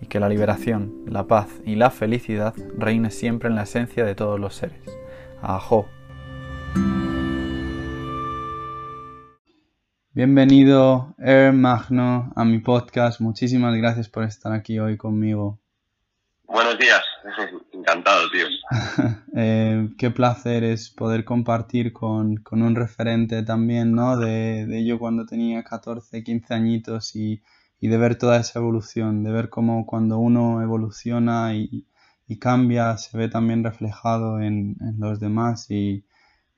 y que la liberación, la paz y la felicidad reine siempre en la esencia de todos los seres. Ajo. Bienvenido, Er Magno, a mi podcast. Muchísimas gracias por estar aquí hoy conmigo. Buenos días, encantado, tío. eh, qué placer es poder compartir con, con un referente también, ¿no? De, de, yo cuando tenía 14, 15 añitos y, y de ver toda esa evolución, de ver cómo cuando uno evoluciona y, cambia se ve también reflejado en, los demás y,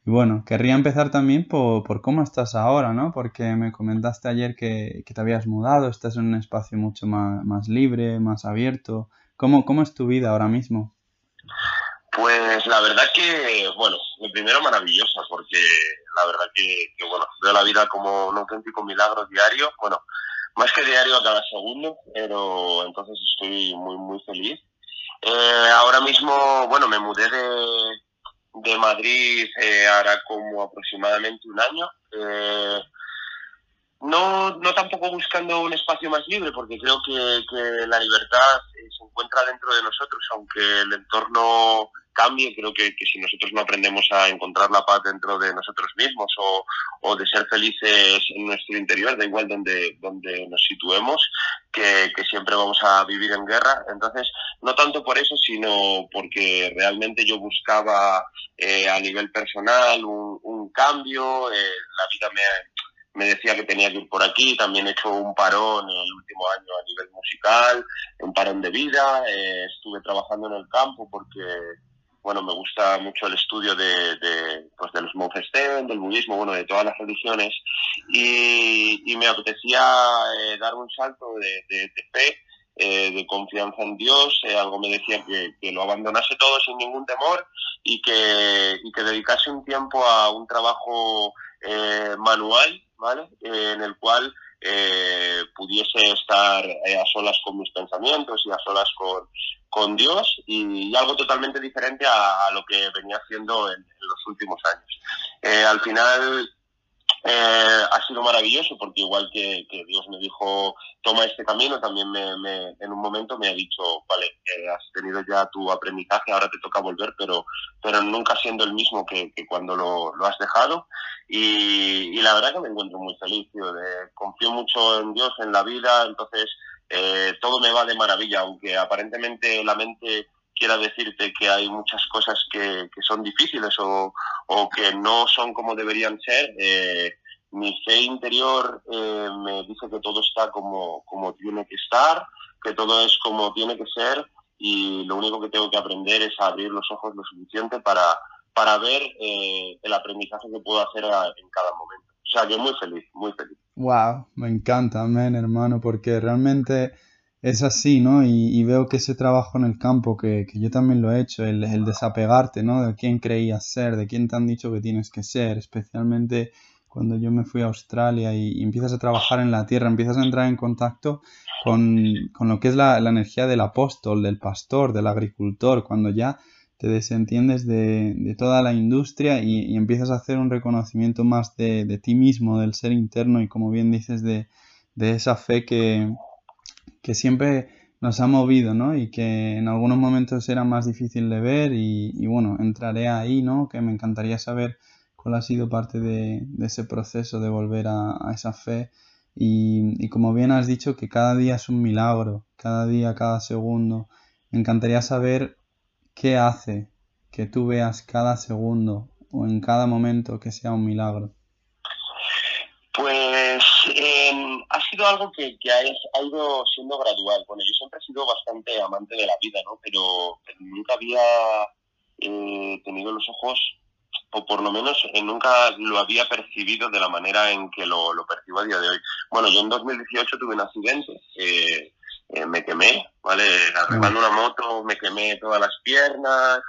y, bueno, querría empezar también por, cómo estás ahora, ¿no? Porque me comentaste ayer que, te habías mudado, estás en un espacio mucho más, más libre, más abierto. ¿Cómo, ¿Cómo es tu vida ahora mismo? Pues la verdad que, bueno, lo primero maravillosa, porque la verdad que, que bueno, veo la vida como un auténtico milagro diario. Bueno, más que diario a cada segundo, pero entonces estoy muy, muy feliz. Eh, ahora mismo, bueno, me mudé de, de Madrid eh, ahora como aproximadamente un año. Eh, no, no tampoco buscando un espacio más libre, porque creo que, que la libertad se encuentra dentro de nosotros, aunque el entorno cambie. Creo que, que, si nosotros no aprendemos a encontrar la paz dentro de nosotros mismos o, o de ser felices en nuestro interior, da igual donde, donde nos situemos, que, que, siempre vamos a vivir en guerra. Entonces, no tanto por eso, sino porque realmente yo buscaba eh, a nivel personal un, un cambio. Eh, la vida me, me decía que tenía que ir por aquí. También he hecho un parón en el último año a nivel musical, un parón de vida. Eh, estuve trabajando en el campo porque bueno, me gusta mucho el estudio de, de, pues de los Monfestén, del budismo, bueno, de todas las religiones, y, y me apetecía eh, dar un salto de, de, fe, eh, de confianza en Dios, algo me decía que, que, lo abandonase todo sin ningún temor y que, y que dedicase un tiempo a un trabajo eh, manual, ¿vale? en el cual eh, pudiese estar eh, a solas con mis pensamientos y a solas con, con Dios y, algo totalmente diferente a, a lo que venía haciendo en, en los últimos años. Eh, al final eh, ha sido maravilloso porque igual que, que, Dios me dijo toma este camino, también me, me, en un momento me ha dicho, vale, eh, has tenido ya tu aprendizaje, ahora te toca volver, pero, pero nunca siendo el mismo que, cuando lo, lo, has dejado. Y, y, la verdad que me encuentro muy feliz, tío, de, confío mucho en Dios, en la vida, entonces eh, todo me va de maravilla, aunque aparentemente la mente quiera decirte que hay muchas cosas que, son difíciles o, que no son como deberían ser. Eh, mi fe interior eh, me dice que todo está como, como tiene que estar, que todo es como tiene que ser y lo único que tengo que aprender es abrir los ojos lo suficiente para, para ver eh, el aprendizaje que puedo hacer en cada momento. O sea, que muy feliz, muy feliz. Wow, me encanta, amén, hermano, porque realmente es así, ¿no? Y, veo que ese trabajo en el campo, que, yo también lo he hecho, el, desapegarte, ¿no? De quién creías ser, de quién te han dicho que tienes que ser, especialmente cuando yo me fui a Australia y, empiezas a trabajar en la tierra, empiezas a entrar en contacto con, lo que es la, energía del apóstol, del pastor, del agricultor, cuando ya te desentiendes de, toda la industria y, empiezas a hacer un reconocimiento más de, ti mismo, del ser interno y como bien dices, de, esa fe que, que siempre nos ha movido, ¿no? Y que en algunos momentos era más difícil de ver y, y bueno, entraré ahí, ¿no? Que me encantaría saber cuál ha sido parte de, ese proceso de volver a, esa fe. Y, como bien has dicho, que cada día es un milagro, cada día, cada segundo. Me encantaría saber qué hace que tú veas cada segundo o en cada momento que sea un milagro. Pues em, ha sido algo que, ha, ido siendo gradual. Bueno, yo siempre he sido bastante amante de la vida, ¿no? Pero, nunca había eh, tenido los ojos o por lo menos eh, nunca lo había percibido de la manera en que lo, percibo a día de hoy. Bueno, yo en 2018 tuve un accidente, eh, eh, me quemé, ¿vale? Arreglando una moto, me quemé todas las piernas,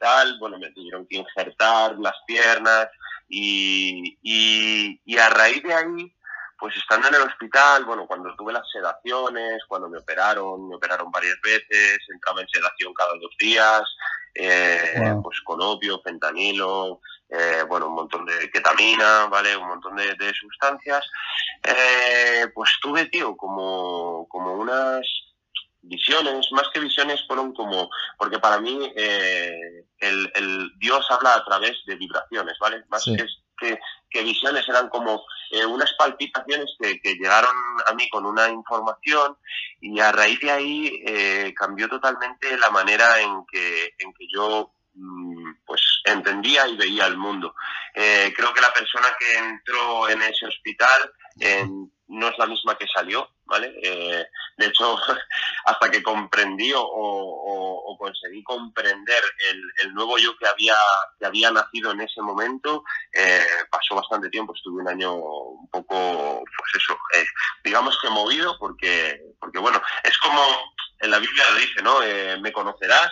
tal, bueno, me tuvieron que injertar las piernas y, y a raíz de ahí pues estando en el hospital, bueno, cuando tuve las sedaciones, cuando me operaron, me operaron varias veces, entraba en sedación cada dos días, eh, pues con opio, fentanilo, eh, bueno, un montón de ketamina, ¿vale? Un montón de, sustancias. Eh, pues tuve, tío, como, como unas visiones, más que visiones fueron como, porque para mí el, el, Dios habla a través de vibraciones, ¿vale? Más que, que, que visiones eran como eh, unas palpitaciones que, llegaron a mí con una información y a raíz de ahí eh, cambió totalmente la manera en que, en que yo mm, pues entendía y veía el mundo. Eh, creo que la persona que entró en ese hospital no es la misma que salió, ¿vale? de hecho, hasta que comprendí o, conseguí comprender el, nuevo yo que había, que había nacido en ese momento, eh, pasó bastante tiempo, estuve un año un poco, pues eso, eh, digamos que movido, porque, porque bueno, es como en la Biblia lo dice, ¿no? Eh, me conocerás,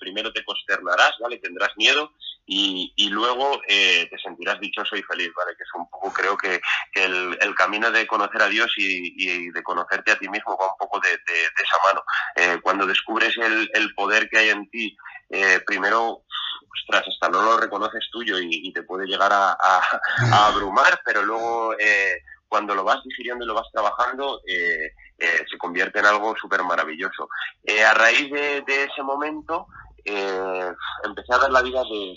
primero te consternarás, ¿vale? Tendrás miedo y, y luego te sentirás dichoso y feliz, ¿vale? Que es un poco, creo que, el, el, camino de conocer a Dios y, y, de conocerte a ti mismo va un poco de, de, esa mano. cuando descubres el, el, poder que hay en ti, primero ostras, hasta no lo reconoces tuyo y, te puede llegar a, abrumar, pero luego eh, cuando lo vas digiriendo y lo vas trabajando, eh, eh, se convierte en algo súper maravilloso. a raíz de, ese momento, empecé a ver la vida de,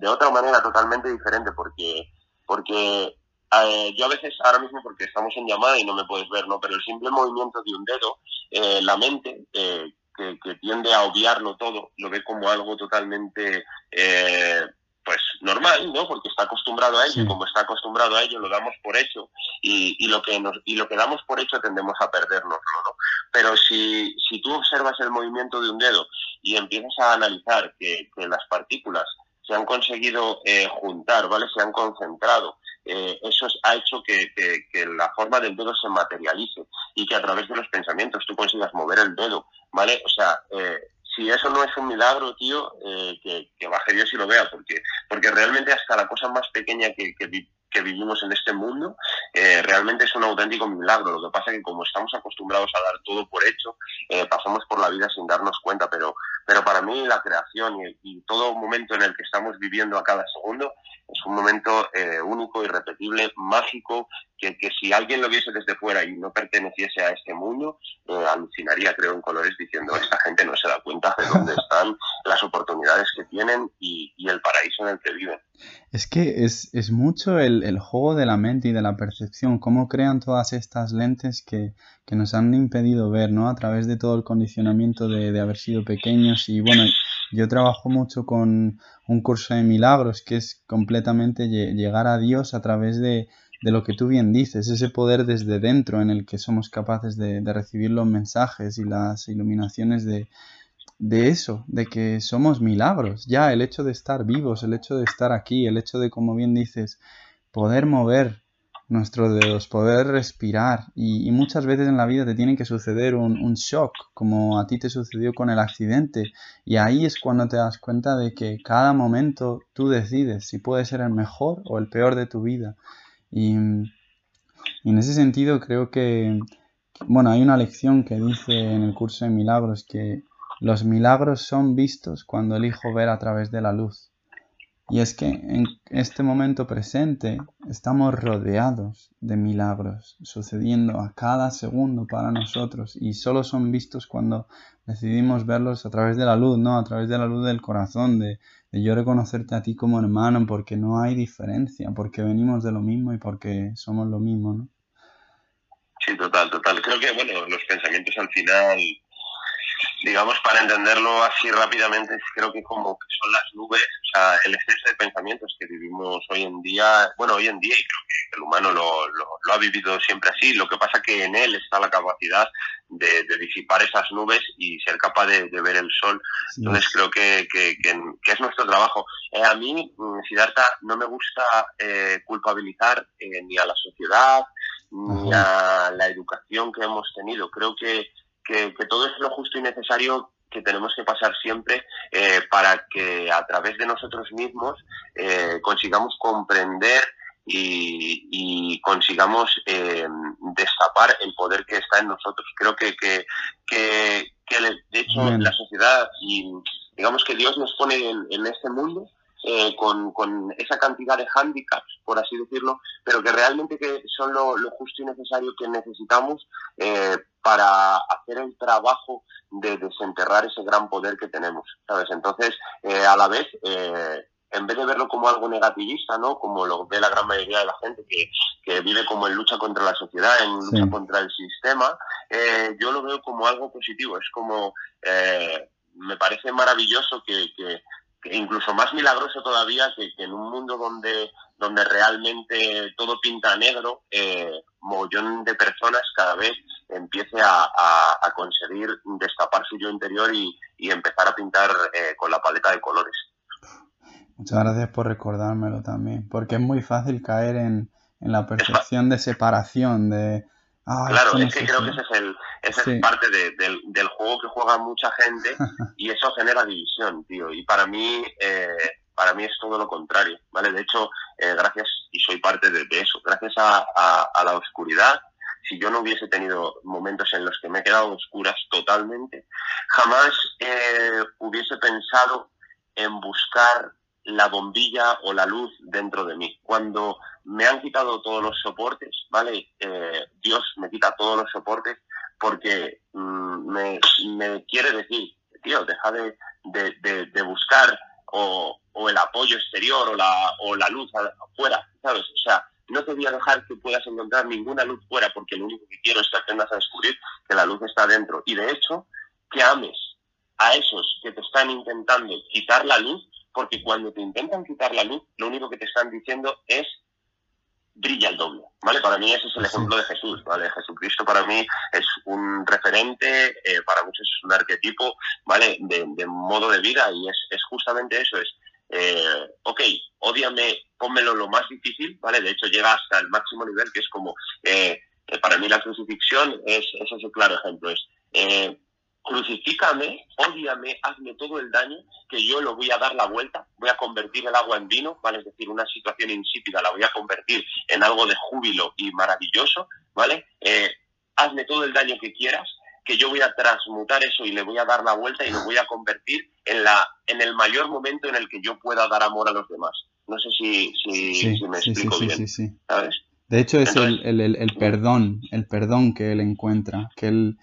de, otra manera totalmente diferente, porque, porque yo a veces, ahora mismo, porque estamos en llamada y no me puedes ver, ¿no? Pero el simple movimiento de un dedo, la mente, que, tiende a obviarlo todo, lo ve como algo totalmente eh, pues normal, ¿no? Porque está acostumbrado a ello y como está acostumbrado a ello lo damos por hecho y, y, lo que nos, y lo que damos por hecho tendemos a perdernoslo, ¿no? Pero si, si tú observas el movimiento de un dedo y empiezas a analizar que, que las partículas se han conseguido eh, juntar, ¿vale? Se han concentrado eh, eso ha hecho que, la forma del dedo se materialice y que a través de los pensamientos tú consigas mover el dedo, ¿vale? O sea, eh, si eso no es un milagro, tío, eh, que, baje Dios y lo vea, porque, porque realmente hasta la cosa más pequeña que, que vivimos en este mundo, realmente es un auténtico milagro. Lo que pasa es que como estamos acostumbrados a dar todo por hecho, pasamos por la vida sin darnos cuenta, pero, pero para mí la creación y, y, todo momento en el que estamos viviendo a cada segundo es un momento eh, único, irrepetible, mágico, que, que, si alguien lo viese desde fuera y no perteneciese a este mundo, eh, alucinaría, creo, en colores diciendo, esta gente no se da cuenta de dónde están las oportunidades que tienen y, y el paraíso en el que viven. Es que es, es mucho el, el, juego de la mente y de la percepción, cómo crean todas estas lentes que, que, nos han impedido ver, ¿no? A través de todo el condicionamiento de, de haber sido pequeños y bueno, yo trabajo mucho con un curso de milagros que es completamente llegar a Dios a través de, de lo que tú bien dices, ese poder desde dentro en el que somos capaces de, de recibir los mensajes y las iluminaciones de, de eso, de que somos milagros. Ya el hecho de estar vivos, el hecho de estar aquí, el hecho de, como bien dices, poder mover nuestros dedos, poder respirar. Y, muchas veces en la vida te tiene que suceder un, un, shock, como a ti te sucedió con el accidente. Y ahí es cuando te das cuenta de que cada momento tú decides si puede ser el mejor o el peor de tu vida. Y, y en ese sentido creo que, bueno, hay una lección que dice en el curso de milagros que los milagros son vistos cuando elijo ver a través de la luz. Y es que en este momento presente estamos rodeados de milagros sucediendo a cada segundo para nosotros y solo son vistos cuando decidimos verlos a través de la luz, ¿no? A través de la luz del corazón, de, de yo reconocerte a ti como hermano porque no hay diferencia, porque venimos de lo mismo y porque somos lo mismo, ¿no? Sí, total, total. Creo que, bueno, los pensamientos al final digamos, para entenderlo así rápidamente, creo que como que son las nubes, o sea, el exceso de pensamientos que vivimos hoy en día, bueno, hoy en día, y creo que el humano lo, lo, lo ha vivido siempre así, lo que pasa que en él está la capacidad de, de disipar esas nubes y ser capaz de, de ver el sol. Entonces creo que, que, que, que, es nuestro trabajo. Eh, a mí, mm, Siddhartha, no me gusta eh, culpabilizar eh, ni a la sociedad, ni a la educación que hemos tenido. Creo que que, que, todo es lo justo y necesario que tenemos que pasar siempre eh, para que a través de nosotros mismos eh, consigamos comprender y, y consigamos eh, destapar el poder que está en nosotros. Creo que, que, que, que de hecho Bien. la sociedad y digamos que Dios nos pone en, en este mundo eh, con, con, esa cantidad de hándicaps, por así decirlo, pero que realmente que son lo, lo justo y necesario que necesitamos eh, para hacer el trabajo de desenterrar ese gran poder que tenemos, ¿sabes? Entonces, eh, a la vez, eh, en vez de verlo como algo negativista, ¿no? Como lo ve la gran mayoría de la gente que, que vive como en lucha contra la sociedad, en lucha sí. contra el sistema, eh, yo lo veo como algo positivo. Es como, eh, me parece maravilloso que, que, incluso más milagroso todavía que, en un mundo donde, donde realmente todo pinta negro, eh, de personas cada vez empiece a, a, a conseguir destapar su yo interior y, y empezar a pintar eh, con la paleta de colores. Muchas gracias por recordármelo también, porque es muy fácil caer en, en la percepción de separación, de... Ah, claro, es que creo que ese es el, esa sí. es parte de, del, del, juego que juega mucha gente y eso genera división, tío. Y para mí, eh, para mí es todo lo contrario, ¿vale? De hecho, eh, gracias, y soy parte de, de eso, gracias a, a, a, la oscuridad, si yo no hubiese tenido momentos en los que me he quedado oscuras totalmente, jamás eh, hubiese pensado en buscar la bombilla o la luz dentro de mí. Cuando me han quitado todos los soportes, ¿vale? Eh, Dios me quita todos los soportes porque mmm, me, quiere decir, tío, deja de, buscar o, o, el apoyo exterior o la, o la luz afuera, ¿sabes? O sea, no te voy a dejar que puedas encontrar ninguna luz fuera porque lo único que quiero es que aprendas a descubrir que la luz está dentro. Y de hecho, que ames a esos que te están intentando quitar la luz porque cuando te intentan quitar la luz, lo único que te están diciendo es brilla el doble, ¿vale? Para mí ese es el ejemplo de Jesús, ¿vale? Jesucristo para mí es un referente, eh, para muchos es un arquetipo, ¿vale? De, de, modo de vida y es, es justamente eso, es, eh, ok, odiame, pónmelo lo más difícil, ¿vale? De hecho llega hasta el máximo nivel que es como, eh, para mí la crucifixión es, es ese claro ejemplo, es, eh, crucifícame, odiame, hazme todo el daño, que yo lo voy a dar la vuelta, voy a convertir el agua en vino, ¿vale? Es decir, una situación insípida la voy a convertir en algo de júbilo y maravilloso, ¿vale? Eh, hazme todo el daño que quieras, que yo voy a transmutar eso y le voy a dar la vuelta y lo voy a convertir en, la, en el mayor momento en el que yo pueda dar amor a los demás. No sé si, si, me explico bien, ¿sabes? De hecho, es el, el, el, perdón, el perdón que él encuentra, que él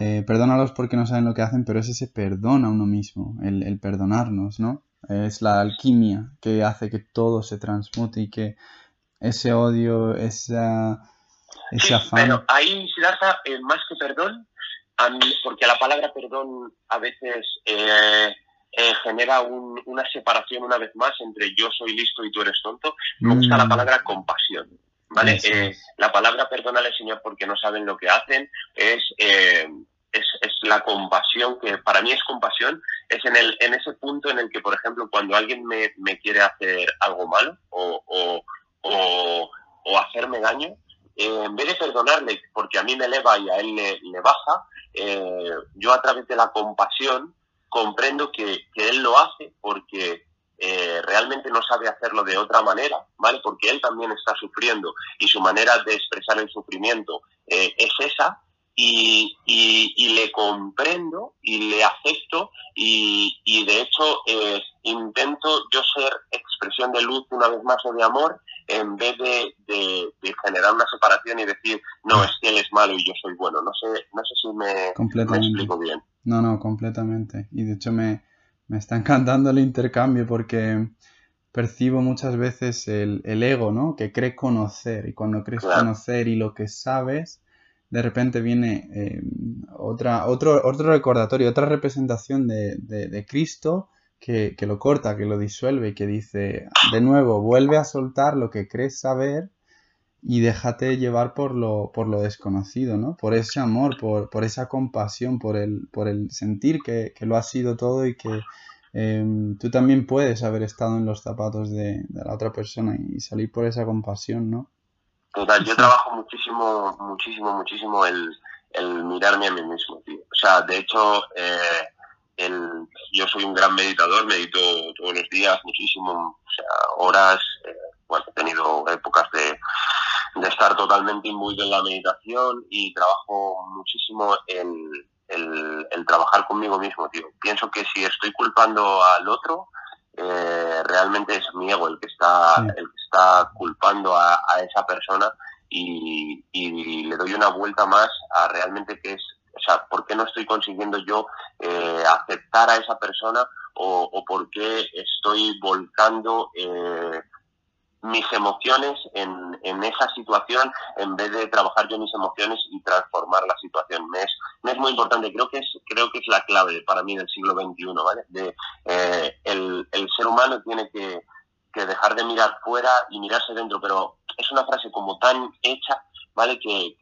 eh, perdónalos porque no saben lo que hacen, pero es ese perdón a uno mismo, el, el perdonarnos, ¿no? Es la alquimia que hace que todo se transmute y que ese odio, esa, ese afán... Pero ahí, Siddhartha, eh, más que perdón, porque la palabra perdón a veces eh, eh, genera una separación una vez más entre yo soy listo y tú eres tonto, me gusta la mm. palabra compasión. ¿Vale? La palabra perdónale, Señor, porque no saben lo que hacen, es, es, es, la compasión, que para mí es compasión, es en, el, en ese punto en el que, por ejemplo, cuando alguien me, me quiere hacer algo malo o, o, hacerme daño, eh, en vez de perdonarle porque a mí me eleva y a él le, baja, eh, yo a través de la compasión comprendo que, él lo hace porque eh, realmente no sabe hacerlo de otra manera, ¿vale? Porque él también está sufriendo y su manera de expresar el sufrimiento es esa y, le comprendo y le acepto y, de hecho intento yo ser expresión de luz una vez más o de amor en vez de, generar una separación y decir, no, es que él es malo y yo soy bueno. No sé, no sé si me, explico bien. No, no, completamente. Y de hecho me, está encantando el intercambio porque percibo muchas veces el, ego, ¿no? Que cree conocer. Y cuando crees conocer y lo que sabes, de repente viene eh, otra, otro, otro recordatorio, otra representación de, de Cristo que, lo corta, que lo disuelve y que dice, de nuevo, vuelve a soltar lo que crees saber y déjate llevar por lo, por lo desconocido, ¿no? Por ese amor, por, por esa compasión, por el, por el sentir que, lo ha sido todo y que em, tú también puedes haber estado en los zapatos de, la otra persona y salir por esa compasión, ¿no? Total, yo trabajo muchísimo, muchísimo, muchísimo el, el mirarme a mí mismo, tío. O sea, de hecho, eh, yo soy un gran meditador, medito todos los días muchísimo, o sea, horas, eh, bueno, he tenido épocas de, de, estar totalmente imbuido en la meditación y trabajo muchísimo en el, trabajar conmigo mismo, tío. Pienso que si estoy culpando al otro, eh, realmente es mi ego el que está, el que está culpando a, a esa persona y, y, le doy una vuelta más a realmente que es o sea, ¿por qué no estoy consiguiendo yo eh, aceptar a esa persona o, por qué estoy volcando eh, mis emociones en, esa situación en vez de trabajar yo mis emociones y transformar la situación? Me es, es muy importante, creo que es, creo que es la clave para mí del siglo XXI, ¿vale? De, eh, el, ser humano tiene que, dejar de mirar fuera y mirarse dentro, pero es una frase como tan hecha, ¿vale? Que,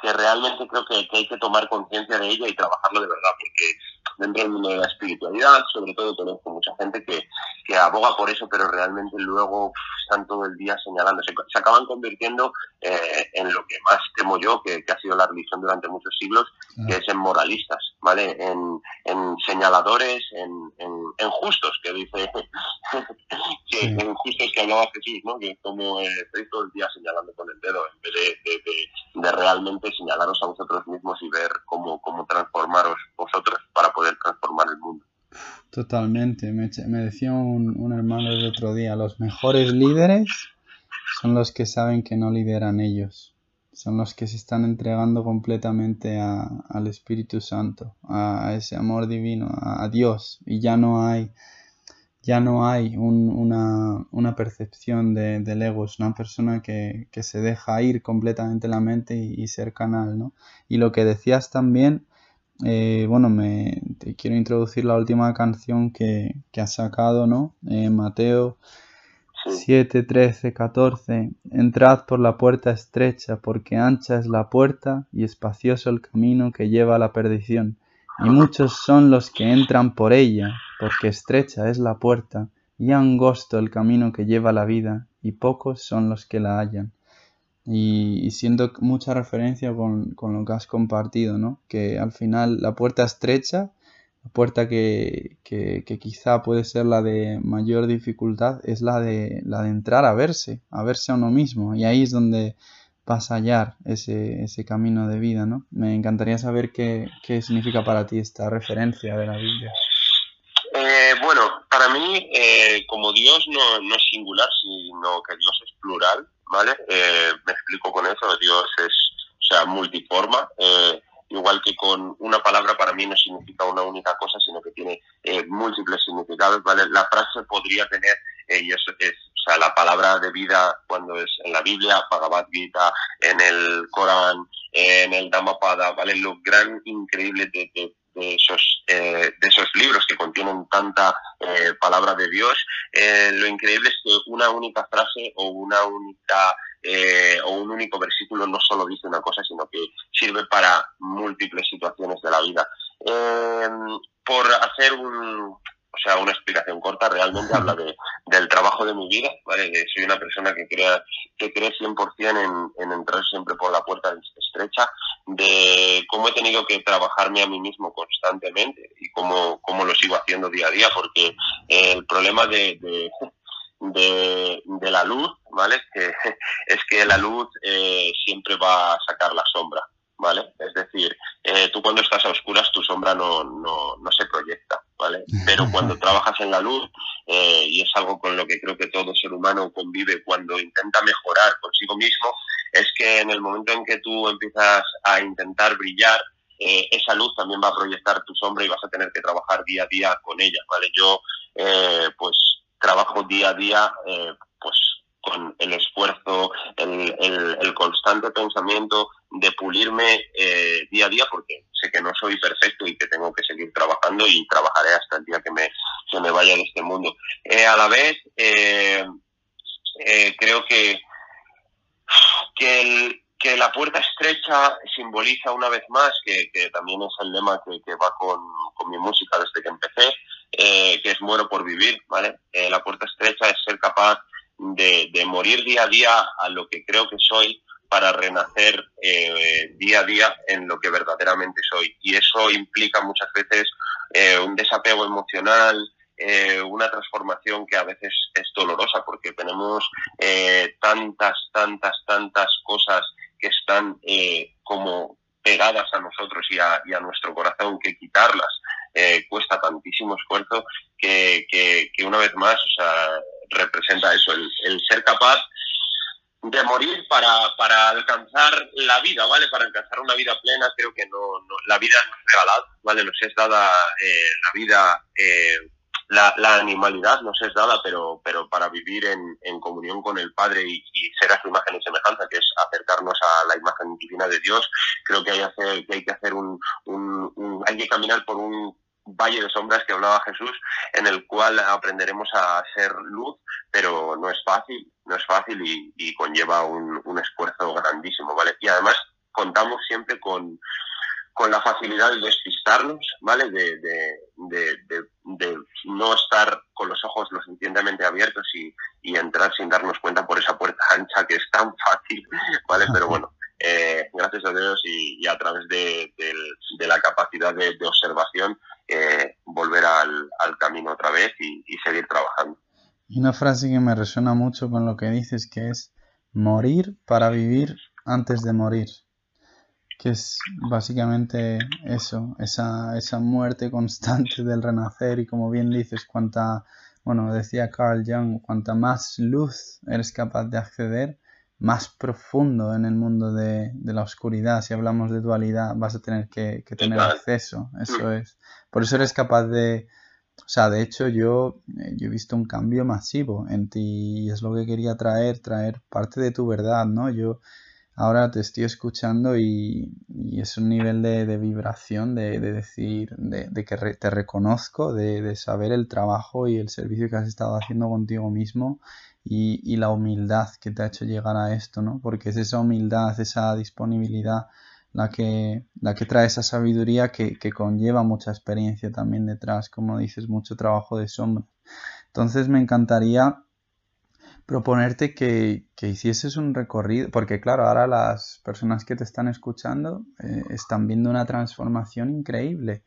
que realmente creo que, hay que tomar conciencia de ella y trabajarlo de verdad, porque dentro del mundo de la espiritualidad, sobre todo conozco mucha gente que, que aboga por eso, pero realmente luego están todo el día señalando, se, acaban convirtiendo eh, en lo que más temo yo, que, ha sido la religión durante muchos siglos, que es en moralistas, ¿vale? En, en señaladores, en, en, justos, que dice, que, en justos que hablaba Jesús, ¿no? Que como eh, estoy todo el día señalando con el dedo, en vez de, de, realmente señalaros a vosotros mismos y ver cómo, cómo transformaros vosotros para poder transformar el mundo. Totalmente. Me, decía un, hermano el otro día, los mejores líderes son los que saben que no lideran ellos. Son los que se están entregando completamente al Espíritu Santo, a, ese amor divino, a, Dios. Y ya no hay, ya no hay una, percepción de, del ego. Una persona que, se deja ir completamente la mente y, y ser canal, ¿no? Y lo que decías también eh, bueno, me te quiero introducir la última canción que, que has sacado, ¿no? Eh, Mateo 7, 13, 14. Entrad por la puerta estrecha, porque ancha es la puerta y espacioso el camino que lleva a la perdición. Y muchos son los que entran por ella, porque estrecha es la puerta y angosto el camino que lleva a la vida, y pocos son los que la hallan y, siento mucha referencia con, lo que has compartido, ¿no? Que al final la puerta estrecha, la puerta que, quizá puede ser la de mayor dificultad, es la de, la de entrar a verse, a verse a uno mismo. Y ahí es donde vas a hallar ese, ese camino de vida, ¿no? Me encantaría saber qué, qué significa para ti esta referencia de la Biblia. Eh, bueno, para mí, eh, como Dios no, no, es singular, sino que Dios es plural, ¿vale? Eh, me explico con eso, Dios es, o sea, multiforma. Eh, igual que con una palabra para mí no significa una única cosa, sino que tiene múltiples significados, ¿vale? La frase podría tener, y eso es, o sea, la palabra de vida cuando es en la Biblia, Bhagavad Gita, en el Corán, en el Dhammapada, ¿vale? Lo gran, increíble de de esos, eh, de esos libros que contienen tanta eh, palabra de Dios, eh, lo increíble es que una única frase o una única o un único versículo no solo dice una cosa, sino que sirve para múltiples situaciones de la vida. por hacer un, o sea, una explicación corta, realmente habla de, del trabajo de mi vida, ¿vale? soy una persona que crea que cree 100% en, en entrar siempre por la puerta estrecha, de cómo he tenido que trabajarme a mí mismo constantemente y cómo, cómo lo sigo haciendo día a día, porque el problema de, de, de, la luz, ¿vale? Que, es que la luz eh, siempre va a sacar la sombra. ¿vale? Es decir, eh, tú cuando estás a oscuras tu sombra no, no, no, se proyecta, ¿vale? Pero cuando trabajas en la luz, eh, y es algo con lo que creo que todo ser humano convive cuando intenta mejorar consigo mismo, es que en el momento en que tú empiezas a intentar brillar, eh, esa luz también va a proyectar tu sombra y vas a tener que trabajar día a día con ella, ¿vale? Yo, pues, trabajo día a día, pues, con el esfuerzo, el, el, constante pensamiento de pulirme eh, día a día, porque sé que no soy perfecto y que tengo que seguir trabajando y trabajaré hasta el día que me, que me vaya de este mundo. Eh, a la vez, eh, creo que, que, que, la puerta estrecha simboliza una vez más, que, que también es el lema que, que va con, con, mi música desde que empecé, que es muero por vivir, ¿vale? la puerta estrecha es ser capaz de, de, morir día a día a lo que creo que soy para renacer eh, día a día en lo que verdaderamente soy. Y eso implica muchas veces eh, un desapego emocional, eh, una transformación que a veces es dolorosa porque tenemos tantas, tantas, tantas cosas que están como pegadas a nosotros y a, y a, nuestro corazón que quitarlas cuesta tantísimo esfuerzo que, que, que, una vez más o sea, representa eso, el, ser capaz de morir para, para alcanzar la vida, ¿vale? Para alcanzar una vida plena, creo que no, la vida no es regalada, ¿vale? Nos es dada eh, la vida, eh, la, la, animalidad nos es dada, pero, pero para vivir en, en comunión con el Padre y, ser a su imagen y semejanza, que es acercarnos a la imagen divina de Dios, creo que hay, hacer, que, hay que hacer un, un hay que caminar por un valle de sombras que hablaba Jesús, en el cual aprenderemos a ser luz, pero no es fácil, no es fácil y, conlleva un, esfuerzo grandísimo, ¿vale? Y además contamos siempre con, con la facilidad de despistarnos, ¿vale? De, de, de, no estar con los ojos lo suficientemente abiertos y, y, entrar sin darnos cuenta por esa puerta ancha que es tan fácil, ¿vale? Pero bueno, eh, gracias a Dios y, a través de, la capacidad de, observación, eh, volver al, camino otra vez y, seguir trabajando. Y una frase que me resuena mucho con lo que dices, que es morir para vivir antes de morir. Que es básicamente eso, esa, esa muerte constante del renacer y como bien dices, cuanta, bueno, decía Carl Jung, cuanta más luz eres capaz de acceder, más profundo en el mundo de, la oscuridad. Si hablamos de dualidad, vas a tener que, tener acceso. Eso es. Por eso eres capaz de. O sea, de hecho, yo, eh, yo he visto un cambio masivo en ti y es lo que quería traer, traer parte de tu verdad, ¿no? Yo ahora te estoy escuchando y, es un nivel de, vibración, de, decir, de, que te reconozco, de, saber el trabajo y el servicio que has estado haciendo contigo mismo y, la humildad que te ha hecho llegar a esto, ¿no? Porque es esa humildad, esa disponibilidad la que, la que trae esa sabiduría que, conlleva mucha experiencia también detrás, como dices, mucho trabajo de sombra. Entonces me encantaría proponerte que, hicieses un recorrido, porque claro, ahora las personas que te están escuchando eh, están viendo una transformación increíble,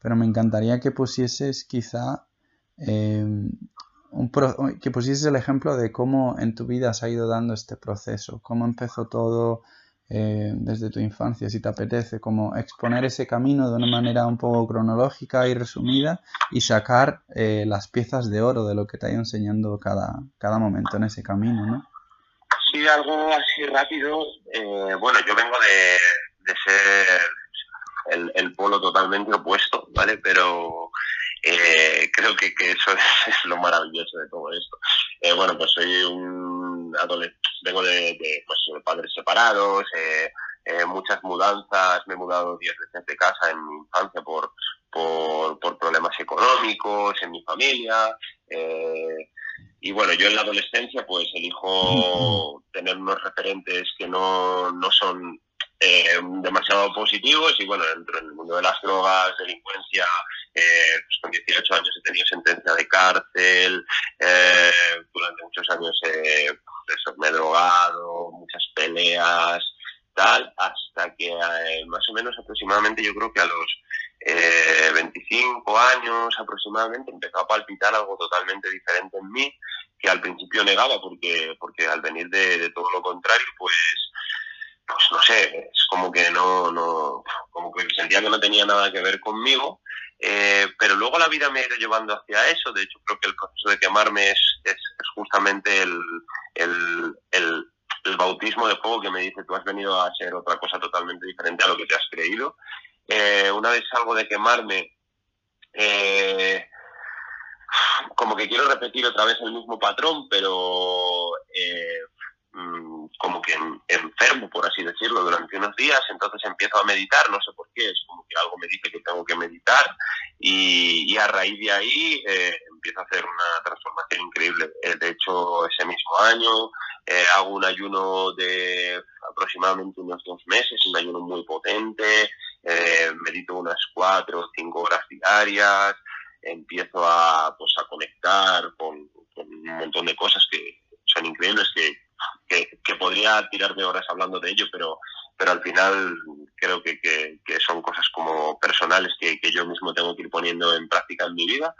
pero me encantaría que pusieses quizá eh, que pusieses el ejemplo de cómo en tu vida se ha ido dando este proceso, cómo empezó todo, eh, desde tu infancia, si te apetece, como exponer ese camino de una manera un poco cronológica y resumida y sacar eh, las piezas de oro de lo que te ha ido enseñando cada, cada momento en ese camino, ¿no? Sí, algo así rápido. Eh, bueno, yo vengo de, ser el, polo totalmente opuesto, ¿vale? Pero creo que, eso es, lo maravilloso de todo esto. bueno, pues soy un adolescente vengo de, pues, padres separados, eh, eh, muchas mudanzas, me he mudado diez veces de casa en mi infancia por, por, problemas económicos en mi familia. Eh, y bueno, yo en la adolescencia pues elijo tener unos referentes que no, no son demasiado positivos y bueno, dentro del mundo de las drogas, delincuencia, pues con 18 años he tenido sentencia de cárcel, durante muchos años eso, me he drogado, muchas peleas, tal, hasta que eh, más o menos aproximadamente yo creo que a los 25 eh, años aproximadamente empezó a palpitar algo totalmente diferente en mí que al principio negaba porque, porque al venir de, todo lo contrario pues pues no sé, es como que no, no, como que sentía que no tenía nada que ver conmigo, eh, pero luego la vida me ha ido llevando hacia eso, de hecho creo que el proceso de quemarme es, es justamente el, el, el, bautismo de fuego que me dice tú has venido a ser otra cosa totalmente diferente a lo que te has creído. Eh, una vez salgo de quemarme, eh, como que quiero repetir otra vez el mismo patrón, pero como que enfermo, por así decirlo, durante unos días, entonces empiezo a meditar, no sé por qué, es como que algo me dice que tengo que meditar y, a raíz de ahí empiezo a hacer una transformación increíble. Eh, de hecho, ese mismo año eh, hago un ayuno de aproximadamente unos dos meses, un ayuno muy potente, eh, medito unas cuatro o cinco horas diarias, empiezo a, pues, a conectar con, un montón de cosas que son increíbles, que, que, podría tirarme horas hablando de ello, pero, pero al final creo que, que, son cosas como personales que, que, yo mismo tengo que ir poniendo en práctica en mi vida.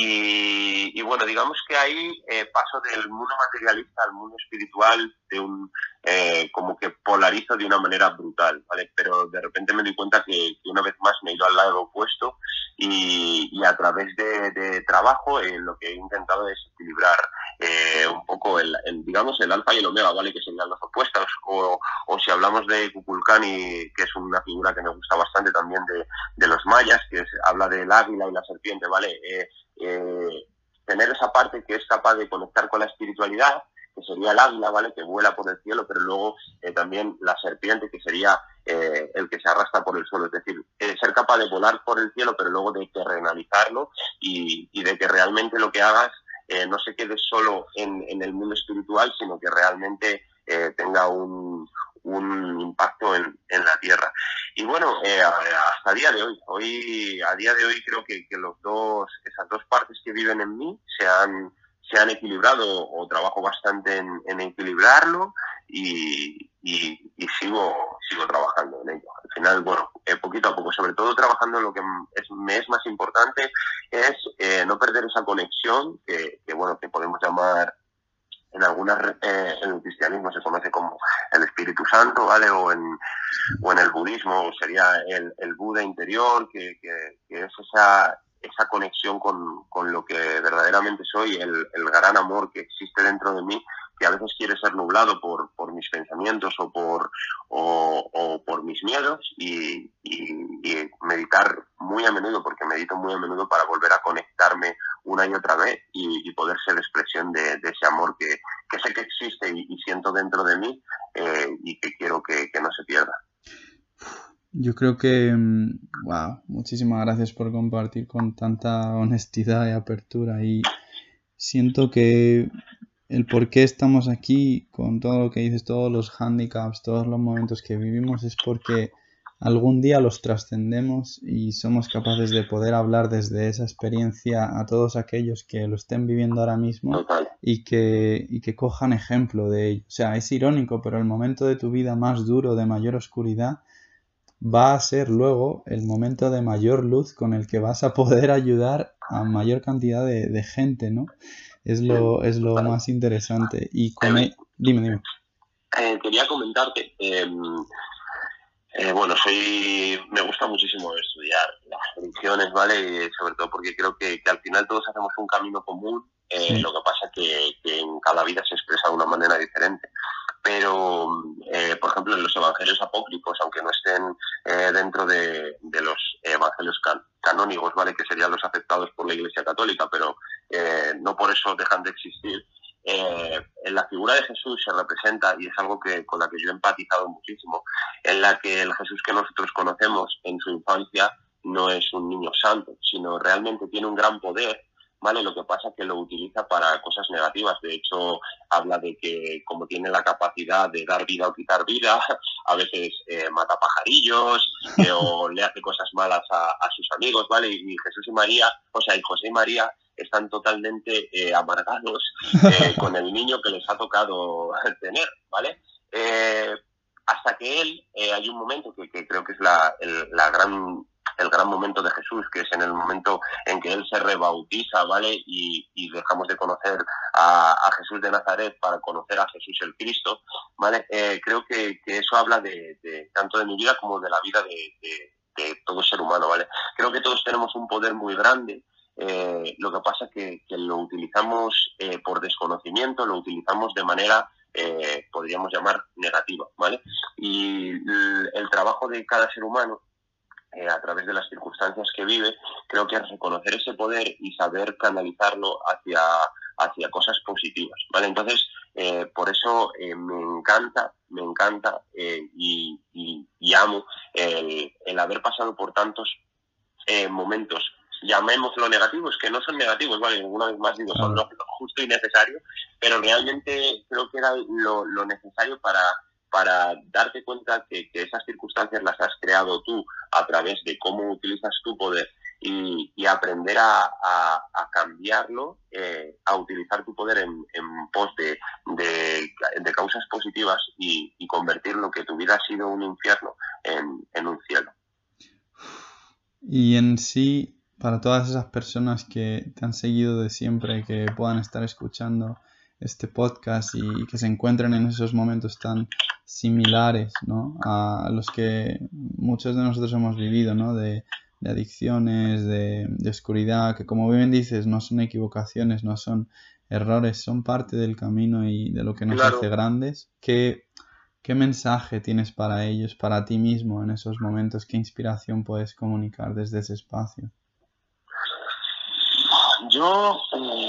Y, bueno, digamos que ahí eh, paso del mundo materialista al mundo espiritual, un eh, como que polarizo de una manera brutal, ¿vale? Pero de repente me di cuenta que, una vez más me he ido al lado opuesto y, a través de, trabajo eh, lo que he intentado es equilibrar un poco el, digamos, el alfa y el omega, ¿vale? Que serían las opuestas. O, o si hablamos de Kukulcani, que es una figura que me gusta bastante también de, los mayas, que habla del águila y la serpiente, ¿vale? Eh, tener esa parte que es capaz de conectar con la espiritualidad, que sería el águila, ¿vale? Que vuela por el cielo, pero luego eh, también la serpiente, que sería eh, el que se arrastra por el suelo. Es decir, ser capaz de volar por el cielo, pero luego de terrenalizarlo y, y de que realmente lo que hagas no se quede solo en, el mundo espiritual, sino que realmente tenga un, impacto en, la tierra. Y bueno, eh, hasta día de hoy, hoy, a día de hoy creo que, que, los dos, esas dos partes que viven en mí se han, se han equilibrado o trabajo bastante en, en equilibrarlo y, y, sigo, sigo trabajando en ello. Al final, bueno, eh, poquito a poco, sobre todo trabajando en lo que es, me es más importante es eh, no perder esa conexión que, que, bueno, que podemos llamar en algunas eh, en el cristianismo se conoce como el Espíritu Santo, ¿vale? O en, o en el budismo sería el, el Buda interior, que, que, que es esa, esa conexión con, con, lo que verdaderamente soy, el, el, gran amor que existe dentro de mí, que a veces quiere ser nublado por, por mis pensamientos o por, o, por mis miedos y, meditar muy a menudo, porque medito muy a menudo para volver a conectarme una y otra vez y, poder ser expresión de, de ese amor que, que, sé que existe y, siento dentro de mí eh, y que quiero que, que no se pierda. Yo creo que, wow, mm, muchísimas gracias por compartir con tanta honestidad y apertura y siento que el por qué estamos aquí con todo lo que dices, todos los handicaps, todos los momentos que vivimos es porque algún día los trascendemos y somos capaces de poder hablar desde esa experiencia a todos aquellos que lo estén viviendo ahora mismo y que, y que cojan ejemplo de ello. O sea, es irónico, pero el momento de tu vida más duro, de mayor oscuridad, va a ser luego el momento de mayor luz con el que vas a poder ayudar a mayor cantidad de, gente, ¿no? Es lo, es lo más interesante. Y con e, Dime, dime. Eh, quería comentarte, em, eh, bueno, soy, me gusta muchísimo estudiar las religiones, ¿vale? Y sobre todo porque creo que, al final todos hacemos un camino común, eh, lo que pasa que, que en cada vida se expresa de una manera diferente pero eh, por ejemplo en los evangelios apócrifos, aunque no estén eh, dentro de, los evangelios canónigos, ¿vale? que serían los aceptados por la Iglesia Católica, pero eh, no por eso dejan de existir, en la figura de Jesús se representa, y es algo que con la que yo he empatizado muchísimo, en la que el Jesús que nosotros conocemos en su infancia no es un niño santo, sino realmente tiene un gran poder ¿vale? Lo que pasa es que lo utiliza para cosas negativas. De hecho, habla de que como tiene la capacidad de dar vida o quitar vida, a veces eh, mata pajarillos eh, o le hace cosas malas a, sus amigos, ¿vale? Y Jesús y María, o sea, y José y María están totalmente eh, amargados con el niño que les ha tocado tener, ¿vale? hasta que él, hay un momento que, creo que es la, la gran el gran momento de Jesús, que es en el momento en que él se rebautiza, ¿vale? Y, dejamos de conocer a, Jesús de Nazaret para conocer a Jesús el Cristo, ¿vale? Eh, creo que, eso habla de, tanto de mi vida como de la vida de, todo ser humano, ¿vale? Creo que todos tenemos un poder muy grande, eh, lo que pasa es que, lo utilizamos eh, por desconocimiento, lo utilizamos de manera, podríamos llamar, negativa, ¿vale? Y el trabajo de cada ser humano eh, a través de las circunstancias que vive, creo que es reconocer ese poder y saber canalizarlo hacia, hacia cosas positivas, ¿vale? Entonces, eh, por eso eh, me encanta, me encanta y, amo el, haber pasado por tantos momentos llamémoslo negativos, que no son negativos, ¿vale? Una vez más digo, son lo, justo y necesario, pero realmente creo que era lo necesario para, para darte cuenta que, esas circunstancias las has creado tú a través de cómo utilizas tu poder y, aprender a, cambiarlo, eh, a utilizar tu poder en, pos de, de, causas positivas y, convertir lo que tu vida ha sido un infierno en, en un cielo. Y en sí, para todas esas personas que te han seguido de siempre, que puedan estar escuchando este podcast y que se encuentren en esos momentos tan similares ¿no? a los que muchos de nosotros hemos vivido, ¿no? de, adicciones, de, oscuridad, que como bien dices, no son equivocaciones, no son errores, son parte del camino y de lo que nos hace grandes. ¿Qué, ¿Qué mensaje tienes para ellos, para ti mismo en esos momentos? ¿Qué inspiración puedes comunicar desde ese espacio? Yo, eh,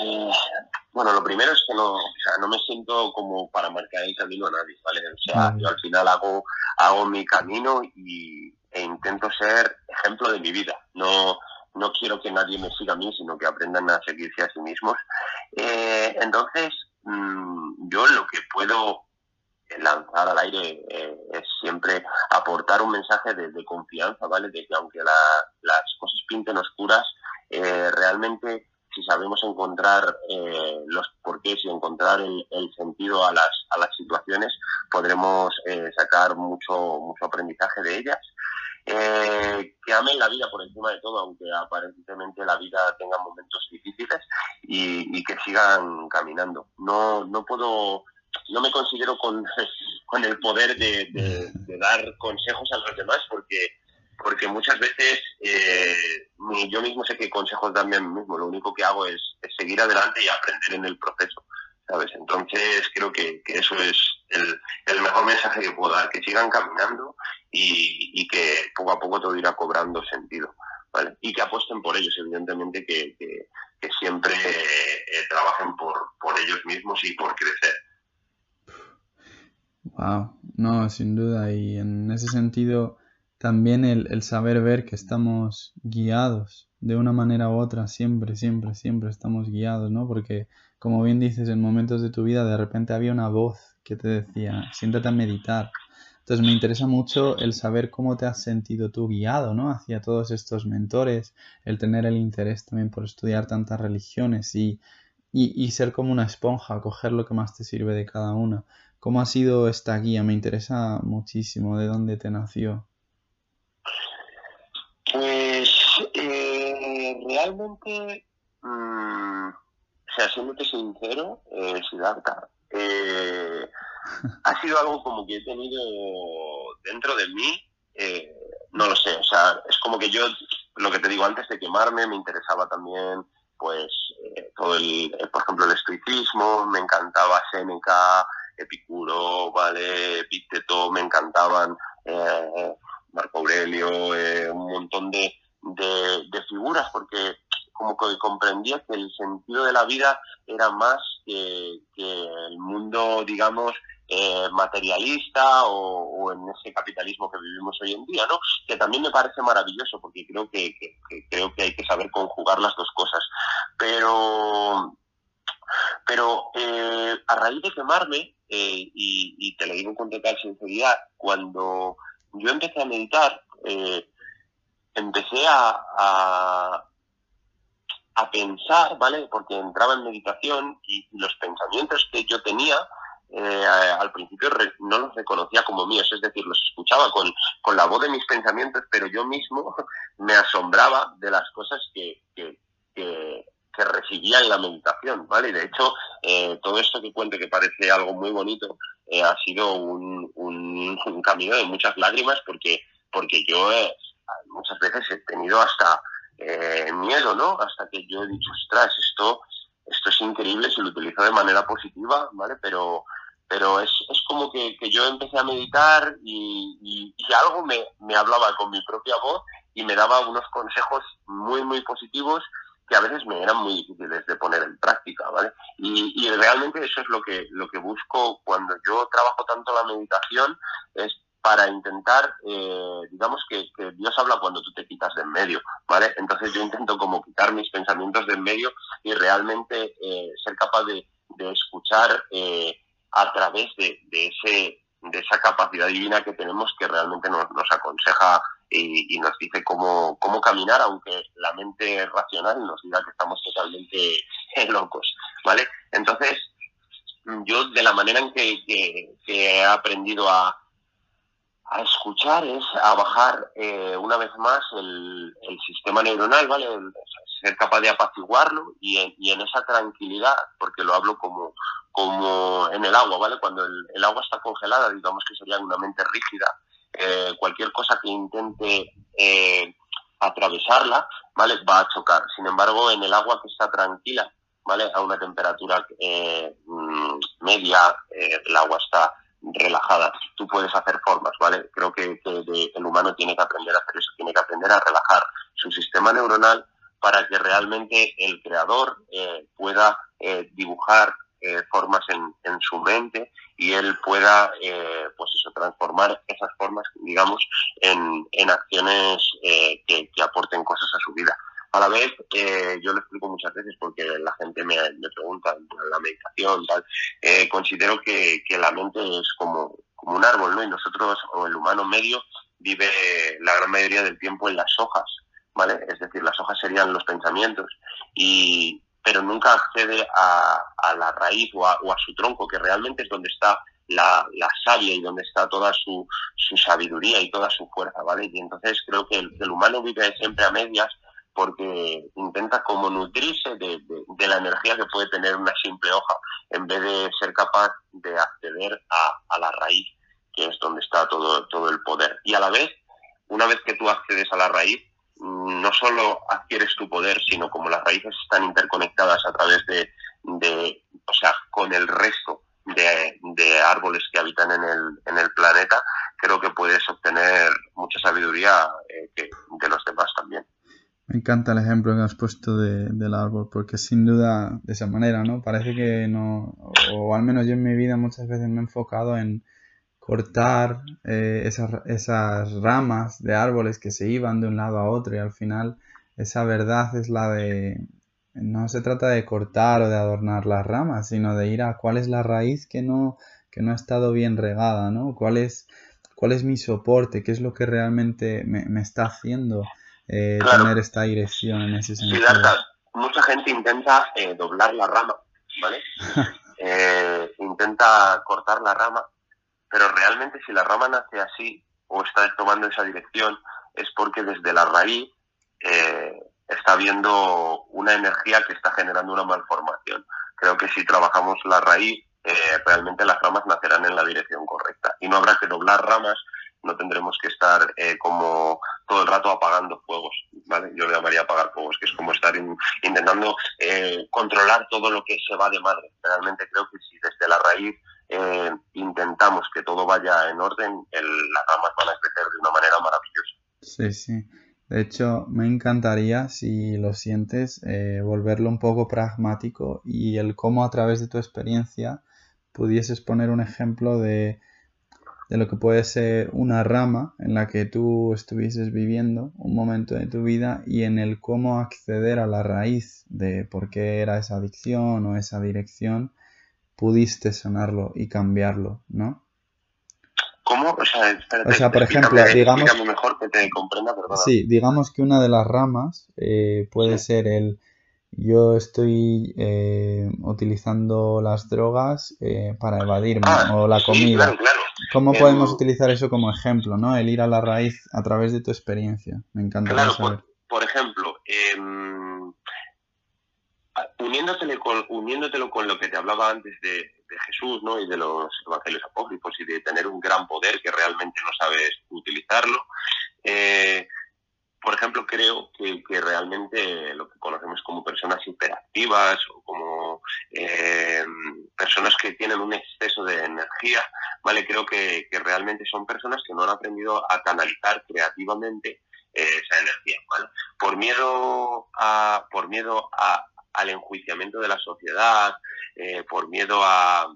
bueno, lo primero es que no, o sea, no me siento como para marcar el camino a nadie, ¿vale? O sea, yo al final hago, hago mi camino y, e intento ser ejemplo de mi vida. No, no quiero que nadie me siga a mí, sino que aprendan a seguirse a sí mismos. Eh, entonces, mm, yo lo que puedo lanzar al aire eh, es siempre aportar un mensaje de, confianza, ¿vale? De que aunque las cosas pinten oscuras, eh, realmente si sabemos encontrar eh, los porqués y encontrar el, sentido a las, a las situaciones, podremos eh, sacar mucho, mucho aprendizaje de ellas. Eh, que amen la vida por encima de todo, aunque aparentemente la vida tenga momentos difíciles y, que sigan caminando. No, no puedo, no me considero con, con el poder de dar consejos a los demás porque porque muchas veces eh, yo mismo sé que consejos darme a mí mismo, lo único que hago es, seguir adelante y aprender en el proceso, ¿sabes? Entonces creo que, eso es el, mejor mensaje que puedo dar, que sigan caminando y, que poco a poco todo irá cobrando sentido. Y que apuesten por ellos, evidentemente, que, siempre eh, trabajen por, por ellos mismos y por crecer. Wow, no, sin duda, y en ese sentido también el, saber ver que estamos guiados de una manera u otra, siempre, siempre, siempre estamos guiados, ¿no? Porque, como bien dices, en momentos de tu vida de repente había una voz que te decía, siéntate a meditar. Entonces me interesa mucho el saber cómo te has sentido tú guiado, ¿no? Hacia todos estos mentores, el tener el interés también por estudiar tantas religiones y, y, y ser como una esponja, coger lo que más te sirve de cada una. ¿Cómo ha sido esta guía? Me interesa muchísimo de dónde te nació. Pues eh, realmente, mm, o sea, siéndote sincero, eh, Siddhartha, eh, ha sido algo como que he tenido dentro de mí, eh, no lo sé, o sea, es como que yo, lo que te digo, antes de quemarme me interesaba también, pues, eh, todo el, por ejemplo, el estoicismo, me encantaba Séneca, Epicuro, ¿vale? Epicteto, me encantaban Marco Aurelio, un montón de, de figuras, porque como que comprendía que el sentido de la vida era más que, el mundo, digamos, eh, materialista o, en ese capitalismo que vivimos hoy en día, ¿no? Que también me parece maravilloso porque creo que, creo que hay que saber conjugar las dos cosas. Pero, pero eh, a raíz de quemarme, eh, y, te lo digo con total sinceridad, cuando yo empecé a meditar, empecé a, a pensar, ¿vale? Porque entraba en meditación y los pensamientos que yo tenía eh, al principio no los reconocía como míos, es decir, los escuchaba con, con, la voz de mis pensamientos, pero yo mismo me asombraba de las cosas que, que, que, recibía en la meditación, ¿vale? De hecho, eh, todo esto que cuento que parece algo muy bonito eh, ha sido un, un, camino de muchas lágrimas porque, porque yo muchas veces he tenido hasta eh, miedo, ¿no? Hasta que yo he dicho, ostras, esto, esto es increíble si lo utilizo de manera positiva, ¿vale? Pero, pero es, es como que, que, yo empecé a meditar y, y, algo me, me, hablaba con mi propia voz y me daba unos consejos muy, muy positivos que a veces me eran muy difíciles de poner en práctica, ¿vale? Y, y realmente eso es lo que, lo que busco cuando yo trabajo tanto la meditación, es para intentar, eh, digamos que, Dios habla cuando tú te quitas de en medio, ¿vale? Entonces yo intento como quitar mis pensamientos de en medio y realmente eh, ser capaz de, escuchar eh, a través de, esa capacidad divina que tenemos que realmente nos, aconseja y, nos dice cómo, caminar, aunque la mente racional nos diga que estamos totalmente locos, ¿vale? Entonces, yo de la manera en que he aprendido a, a escuchar es a bajar eh, una vez más el, sistema neuronal, ¿vale? ser capaz de apaciguarlo y en, y en, esa tranquilidad, porque lo hablo como, como en el agua, ¿vale? Cuando el, agua está congelada, digamos que sería una mente rígida, eh, cualquier cosa que intente eh, atravesarla, ¿vale? Va a chocar. Sin embargo, en el agua que está tranquila, ¿vale? A una temperatura mm, media, el agua está relajada. Tú puedes hacer formas, ¿vale? Creo que, el humano tiene que aprender a hacer eso, tiene que aprender a relajar su sistema neuronal para que realmente el creador eh, pueda eh, dibujar eh, formas en, su mente y él pueda, pues eso, transformar esas formas, digamos, en, acciones que, aporten cosas a su vida. A la vez, eh, yo lo explico muchas veces porque la gente me, pregunta en la meditación, tal. Eh, considero que, la mente es como, como un árbol, ¿no? Y nosotros, o el humano medio, vive la gran mayoría del tiempo en las hojas, ¿vale? Es decir, las hojas serían los pensamientos, y, pero nunca accede a, la raíz o a, su tronco, que realmente es donde está la, la savia y donde está toda su, su, sabiduría y toda su fuerza, ¿vale? Y entonces creo que el humano vive siempre a medias porque intenta como nutrirse de, la energía que puede tener una simple hoja, en vez de ser capaz de acceder a, la raíz, que es donde está todo, todo el poder. Y a la vez, una vez que tú accedes a la raíz, mm, no solo adquieres tu poder, sino como las raíces están interconectadas a través de, o sea, con el resto de, árboles que habitan en el, en el planeta, creo que puedes obtener mucha sabiduría eh, de los demás también. Me encanta el ejemplo que has puesto del árbol, porque sin duda, de esa manera, ¿no? Parece que no, o al menos yo en mi vida muchas veces me he enfocado en cortar eh, esas, esas ramas de árboles que se iban de un lado a otro y al final esa verdad es la de, no se trata de cortar o de adornar las ramas, sino de ir a cuál es la raíz que no, que no ha estado bien regada, ¿no? ¿Cuál es, cuál es mi soporte? ¿Qué es lo que realmente me, me está haciendo? Eh, tener esta dirección en ese sentido. mucha gente intenta eh, doblar la rama, ¿vale? Eh, intenta cortar la rama, pero realmente si la rama nace así o está tomando esa dirección es porque desde la raíz eh, está viendo una energía que está generando una malformación. Creo que si trabajamos la raíz realmente las ramas nacerán en la dirección correcta y no habrá que doblar ramas no tendremos que estar eh, como todo el rato apagando fuegos, ¿vale? Yo le llamaría apagar fuegos, que es como estar intentando eh, controlar todo lo que se va de madre. Realmente creo que si desde la raíz eh, intentamos que todo vaya en orden, las ramas van a crecer de una manera maravillosa. Sí, sí. De hecho, me encantaría, si lo sientes, volverlo un poco pragmático y el cómo a través de tu experiencia pudieses poner un ejemplo de de lo que puede ser una rama en la que tú estuvieses viviendo un momento de tu vida y en el cómo acceder a la raíz de por qué era esa adicción o esa dirección, pudiste sanarlo y cambiarlo, ¿no? ¿Cómo? O sea, por ejemplo, digamos... mejor que te comprenda, Sí, digamos que una de las ramas eh, puede ser el yo estoy eh, utilizando las drogas eh, para evadirme ah, o la comida. claro, claro. ¿Cómo podemos utilizar eso como ejemplo, no? El ir a la raíz a través de tu experiencia. Me encanta claro, Por, ejemplo, em, uniéndotelo, con, uniéndotelo con lo que te hablaba antes de, Jesús, ¿no? Y de los evangelios apócrifos y de tener un gran poder que realmente no sabes utilizarlo. Eh, por ejemplo, creo que, realmente lo que conocemos como personas hiperactivas o como eh, personas que tienen un exceso de energía, ¿vale? Creo que, realmente son personas que no han aprendido a canalizar creativamente eh, esa energía, Por miedo a, por miedo al enjuiciamiento de la sociedad, eh, por miedo a,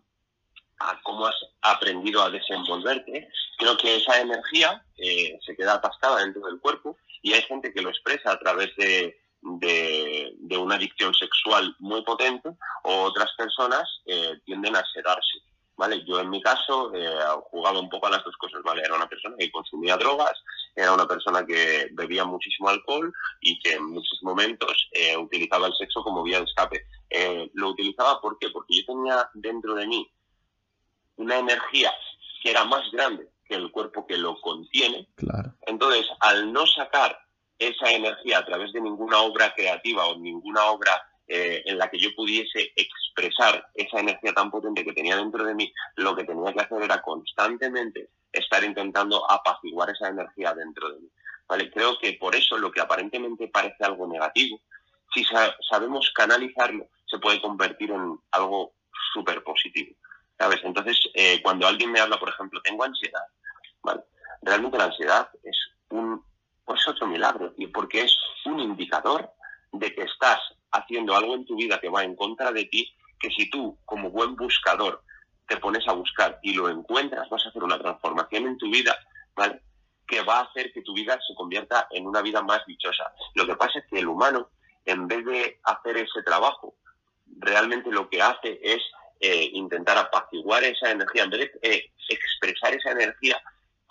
a cómo has aprendido a desenvolverte, creo que esa energía se queda atascada dentro del cuerpo y hay gente que lo expresa a través de, de, una adicción sexual muy potente o otras personas eh, tienden a sedarse. ¿Vale? Yo en mi caso eh, jugaba un poco a las dos cosas, ¿vale? Era una persona que consumía drogas, era una persona que bebía muchísimo alcohol y que en muchos momentos eh, utilizaba el sexo como vía de escape. Eh, lo utilizaba ¿por qué? porque yo tenía dentro de mí una energía que era más grande que el cuerpo que lo contiene. Claro. Entonces, al no sacar esa energía a través de ninguna obra creativa o ninguna obra eh, en la que yo pudiese expresar esa energía tan potente que tenía dentro de mí, lo que tenía que hacer era constantemente estar intentando apaciguar esa energía dentro de mí. ¿Vale? Creo que por eso lo que aparentemente parece algo negativo, si sabemos canalizarlo, se puede convertir en algo súper positivo. ¿Sabes? Entonces, eh, cuando alguien me habla, por ejemplo, tengo ansiedad, ¿vale? Realmente la ansiedad es un pues otro milagro, y porque es un indicador de que estás haciendo algo en tu vida que va en contra de ti, que si tú, como buen buscador, te pones a buscar y lo encuentras, vas a hacer una transformación en tu vida. Que va a hacer que tu vida se convierta en una vida más dichosa. Lo que pasa es que el humano, en vez de hacer ese trabajo, realmente lo que hace es eh, intentar apaciguar esa energía, en vez de eh, expresar esa energía,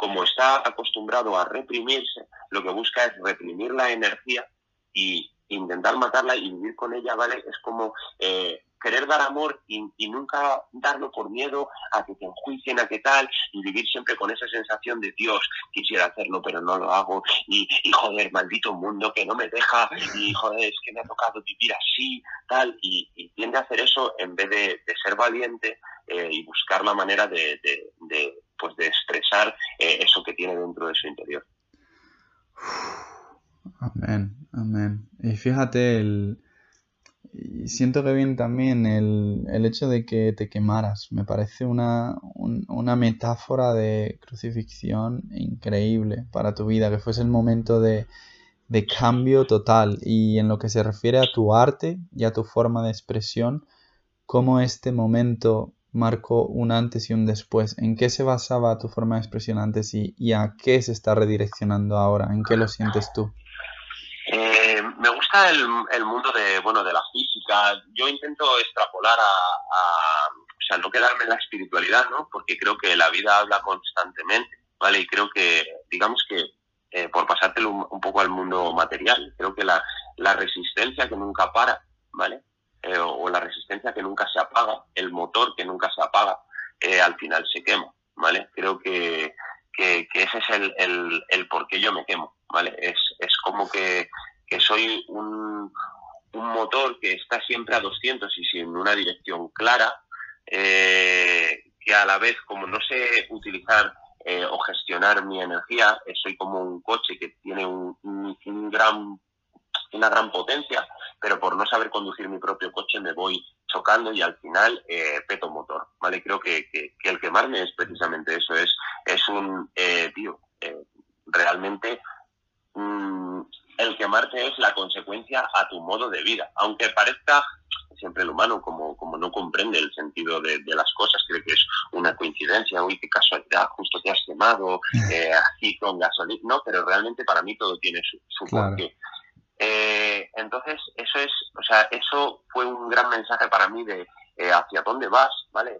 como está acostumbrado a reprimirse, lo que busca es reprimir la energía y intentar matarla y vivir con ella, ¿vale? Es como eh, querer dar amor y, nunca darlo por miedo a que te enjuicien, a qué tal, y vivir siempre con esa sensación de Dios, quisiera hacerlo pero no lo hago, y, joder, maldito mundo que no me deja, y joder, es que me ha tocado vivir así, tal, y, tiende a hacer eso en vez de, ser valiente eh, y buscar la manera de pues de expresar eh, eso que tiene dentro de su interior. Amén, amén. Y fíjate, el, siento que viene también el, el, hecho de que te quemaras. Me parece una, una metáfora de crucifixión increíble para tu vida, que fuese el momento de, de cambio total. Y en lo que se refiere a tu arte y a tu forma de expresión, cómo este momento marcó un antes y un después? ¿En qué se basaba tu forma de expresión antes y, a qué se está redireccionando ahora? ¿En qué lo sientes tú? Eh, me gusta el, mundo de, bueno, de la física. Yo intento extrapolar a, o sea, no quedarme en la espiritualidad, ¿no? Porque creo que la vida habla constantemente, ¿vale? Y creo que, digamos que, eh, por pasártelo un, poco al mundo material, creo que la, la resistencia que nunca para, ¿vale? Eh, o la resistencia que nunca se apaga, el motor que nunca se apaga, eh, al final se quema, ¿vale? Creo que, que, ese es el, el, el, por qué yo me quemo, ¿vale? Es, es como que, que soy un, un, motor que está siempre a 200 y sin una dirección clara, eh, que a la vez, como no sé utilizar o gestionar mi energía, soy como un coche que tiene un, gran, una gran potencia, pero por no saber conducir mi propio coche me voy chocando y al final peto motor, ¿vale? Creo que, que, que, el quemarme es precisamente eso, es, es un, tío, realmente mm, el quemarte es la consecuencia a tu modo de vida. Aunque parezca siempre el humano, como, como no comprende el sentido de, las cosas, cree que es una coincidencia, uy, qué casualidad, justo te has quemado, eh, así con gasolina. No, pero realmente para mí todo tiene su, su porqué. Eh, entonces, eso es, o sea, eso fue un gran mensaje para mí de eh, hacia dónde vas, ¿vale?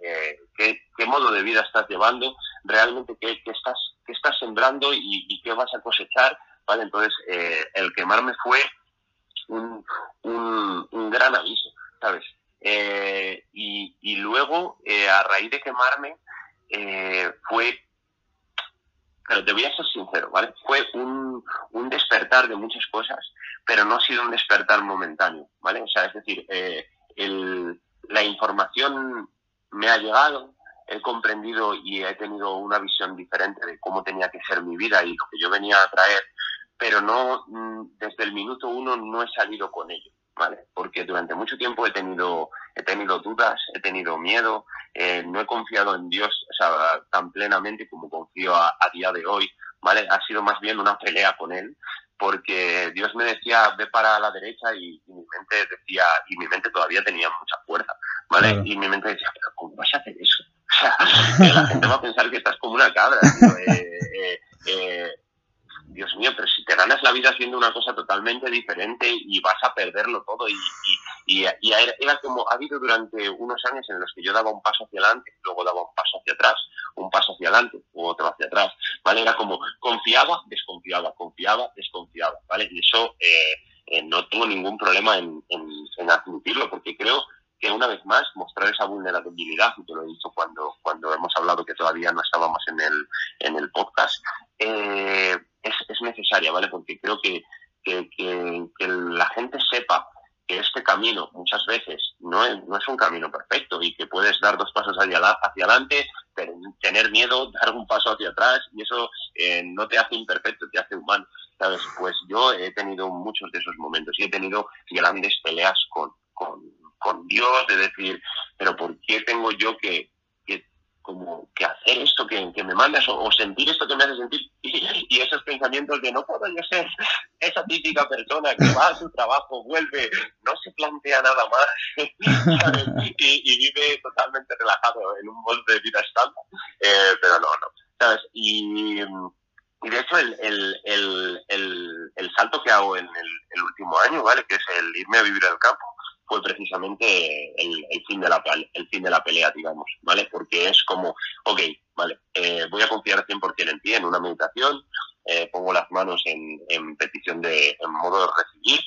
¿qué, ¿qué, modo de vida estás llevando, realmente qué, qué estás, qué estás sembrando y, qué vas a cosechar ¿vale? Entonces, eh, el quemarme fue un, un, gran aviso, ¿sabes? Eh, y, y, luego, eh, a raíz de quemarme, fue, pero te voy a ser sincero, ¿vale? Fue un, un, despertar de muchas cosas, pero no ha sido un despertar momentáneo, ¿vale? O sea, es decir, el, la información me ha llegado, he comprendido y he tenido una visión diferente de cómo tenía que ser mi vida y lo que yo venía a traer, pero no mm, desde el minuto uno no he salido con ello, ¿vale? Porque durante mucho tiempo he tenido, he tenido dudas, he tenido miedo, eh, no he confiado en Dios tan plenamente como confío a, día de hoy, ¿vale? Ha sido más bien una pelea con Él, porque Dios me decía, ve para la derecha y, mi mente decía, y mi mente todavía tenía mucha fuerza, ¿vale? Y mi mente decía, pero ¿cómo vas a hacer eso? O sea, la gente va a pensar que estás como una cabra, eh, eh, eh Dios mío, pero si te ganas la vida haciendo una cosa totalmente diferente y vas a perderlo todo. Y, era como, ha habido durante unos años en los que yo daba un paso hacia adelante, luego daba un paso hacia atrás, un paso hacia adelante, u otro hacia atrás, ¿vale? Era como, confiaba, desconfiaba, confiaba, desconfiaba, ¿vale? Y eso eh, eh, no tengo ningún problema en, en, admitirlo, porque creo que una vez más mostrar esa vulnerabilidad, y te lo he dicho cuando, cuando hemos hablado que todavía no estábamos en el, en el podcast, eh, necesaria, ¿vale? Porque creo que, que, que, la gente sepa que este camino muchas veces no es, no es un camino perfecto y que puedes dar dos pasos hacia, hacia adelante, tener miedo, dar un paso hacia atrás y eso eh, no te hace imperfecto, te hace humano. ¿sabes? Pues yo he tenido muchos de esos momentos y he tenido grandes peleas con, con, con Dios, de decir, pero ¿por qué tengo yo que, que hacer esto que, que me mandas o, sentir esto que me hace sentir y, esos pensamientos de no puedo yo ser esa típica persona que va a su trabajo, vuelve, no se plantea nada más y, vive totalmente relajado en un molde de vida estándar, eh, pero no, no, ¿sabes? Y, y de hecho el, el, el, el, salto que hago en el, último año, ¿vale? Que es el irme a vivir al campo, fue precisamente el, fin de la, el fin de la pelea, digamos, ¿vale? Porque es como, ok, vale, eh, voy a confiar 100% en ti, en una meditación, eh, pongo las manos en, en, petición de, en modo de recibir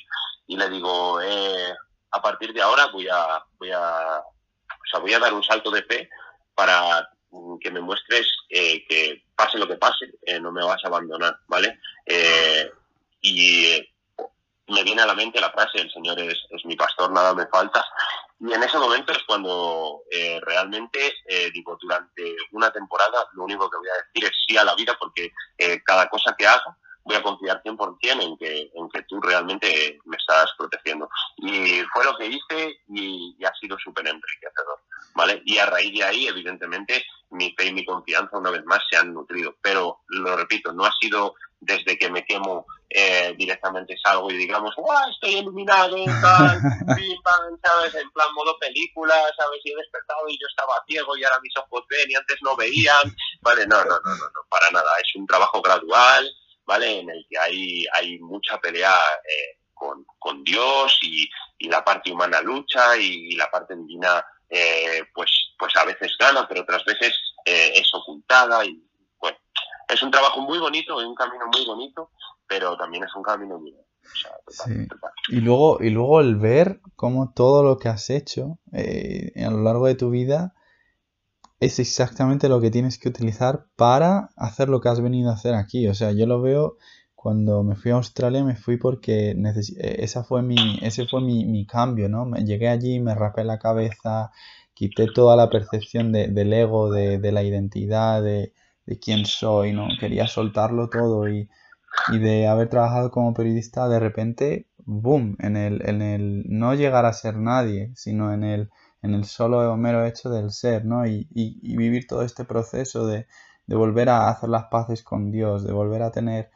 y le digo, eh, a partir de ahora voy a, voy a, o sea, voy a dar un salto de fe para que me muestres que pase lo que pase, no me vas a abandonar, ¿vale? y me viene a la mente la frase, el Señor es, mi pastor, nada me falta. Y en ese momento es cuando eh, realmente, eh, digo, durante una temporada lo único que voy a decir es sí a la vida porque eh, cada cosa que haga voy a confiar 100% en que, en que tú realmente me estás protegiendo. Y fue lo que hice y, y ha sido súper enriquecedor, ¿vale? Y a raíz de ahí, evidentemente, mi fe y mi confianza una vez más se han nutrido. Pero, lo repito, no ha sido desde que me quemo eh, directamente salgo y digamos, ¡guau! Estoy iluminado, tal, ¿sabes? En plan modo película, ¿sabes? Y he despertado y yo estaba ciego y ahora mis ojos ven y antes no veían, ¿vale? No, no, no, no, no para nada. Es un trabajo gradual, ¿vale? En el que hay, hay mucha pelea eh, con, con, Dios y, y, la parte humana lucha y, la parte divina, eh, pues, pues a veces gana, pero otras veces es ocultada y es un trabajo muy bonito, es un camino muy bonito, pero también es un camino muy sí. Y luego, y luego el ver cómo todo lo que has hecho eh, a lo largo de tu vida es exactamente lo que tienes que utilizar para hacer lo que has venido a hacer aquí. O sea, yo lo veo cuando me fui a Australia, me fui porque esa fue mi, ese fue mi, mi cambio, ¿no? Me llegué allí, me rapé la cabeza, quité toda la percepción de, del ego, de, de la identidad, de, de, quién soy, ¿no? Quería soltarlo todo y, y, de haber trabajado como periodista, de repente, boom, en el, en el no llegar a ser nadie, sino en el, en el solo mero hecho del ser, ¿no? Y, y, y vivir todo este proceso de, de volver a hacer las paces con Dios, de volver a tener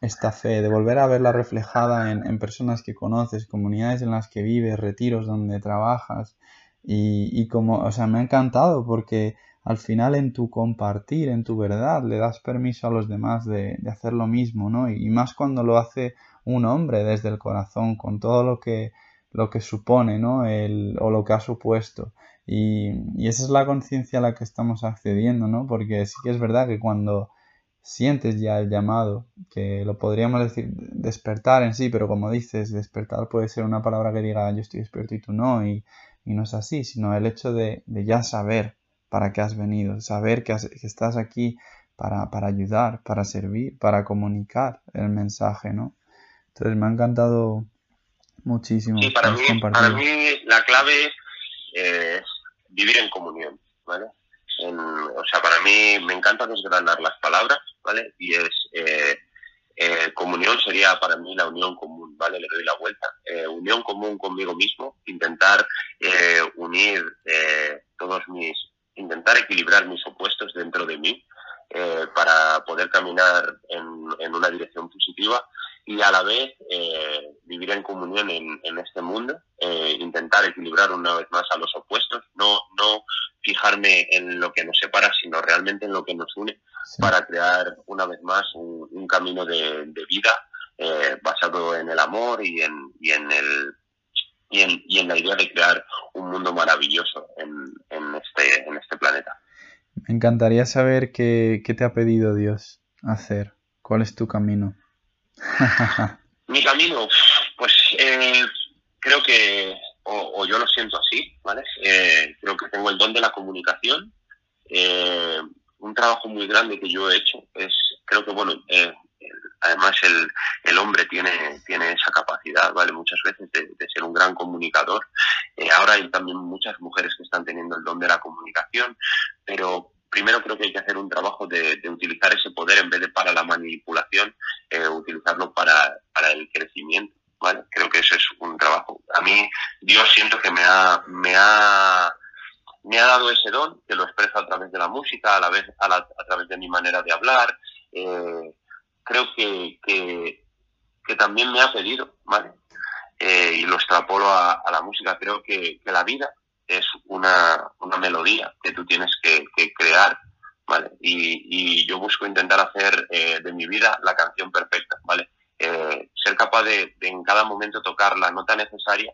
esta fe, de volver a verla reflejada en, en, personas que conoces, comunidades en las que vives, retiros donde trabajas, y, y como, o sea, me ha encantado porque al final en tu compartir, en tu verdad, le das permiso a los demás de, hacer lo mismo, ¿no? Y, más cuando lo hace un hombre desde el corazón, con todo lo que, lo que supone, ¿no? El, o lo que ha supuesto. Y, esa es la conciencia a la que estamos accediendo, ¿no? Porque sí que es verdad que cuando sientes ya el llamado, que lo podríamos decir despertar en sí, pero como dices, despertar puede ser una palabra que diga yo estoy despierto y tú no, y, no es así, sino el hecho de, ya saber para qué has venido, saber que, has, que estás aquí para, para, ayudar, para servir, para comunicar el mensaje, ¿no? Entonces me ha encantado muchísimo. Sí, para, mí, para mí la clave es vivir en comunión, ¿vale? En, o sea, para mí me encanta desgranar las palabras, ¿vale? Y es eh, eh, comunión sería para mí la unión común, ¿vale? Le doy la vuelta. Eh, unión común conmigo mismo, intentar eh, unir eh, todos mis, intentar equilibrar mis opuestos dentro de mí eh, para poder caminar en, en, una dirección positiva y a la vez vivir en comunión en, en este mundo, intentar equilibrar una vez más a los opuestos, no, no fijarme en lo que nos separa, sino realmente en lo que nos une sí. para crear una vez más un, un camino de, de vida eh, basado en el amor y en, y en el y en, y en, la idea de crear un mundo maravilloso en, en, este, en este planeta. Me encantaría saber qué, qué te ha pedido Dios hacer. ¿Cuál es tu camino? Mi camino, pues eh, creo que o, o, yo lo siento así, ¿vale? Eh, creo que tengo el don de la comunicación. Eh, un trabajo muy grande que yo he hecho es, creo que, bueno, eh, además el, el, hombre tiene, tiene esa capacidad, ¿vale? Muchas veces de, de ser un gran comunicador. Eh, ahora hay también muchas mujeres que están teniendo el don de la comunicación, pero primero creo que hay que hacer un trabajo de, de utilizar ese poder en vez de para la manipulación, eh, utilizarlo para, para el crecimiento. ¿vale? Creo que ese es un trabajo. A mí, Dios siento que me ha, me ha, me ha dado ese don, que lo expreso a través de la música, a la vez, a, la, a través de mi manera de hablar. Eh, creo que, que, también me ha pedido, ¿vale? Eh, y lo extrapolo a, la música. Creo que, la vida es una, una melodía que tú tienes que, crear, ¿vale? Y, y, yo busco intentar hacer eh, de mi vida la canción perfecta, ¿vale? Eh, ser capaz de, de, en cada momento tocar la nota necesaria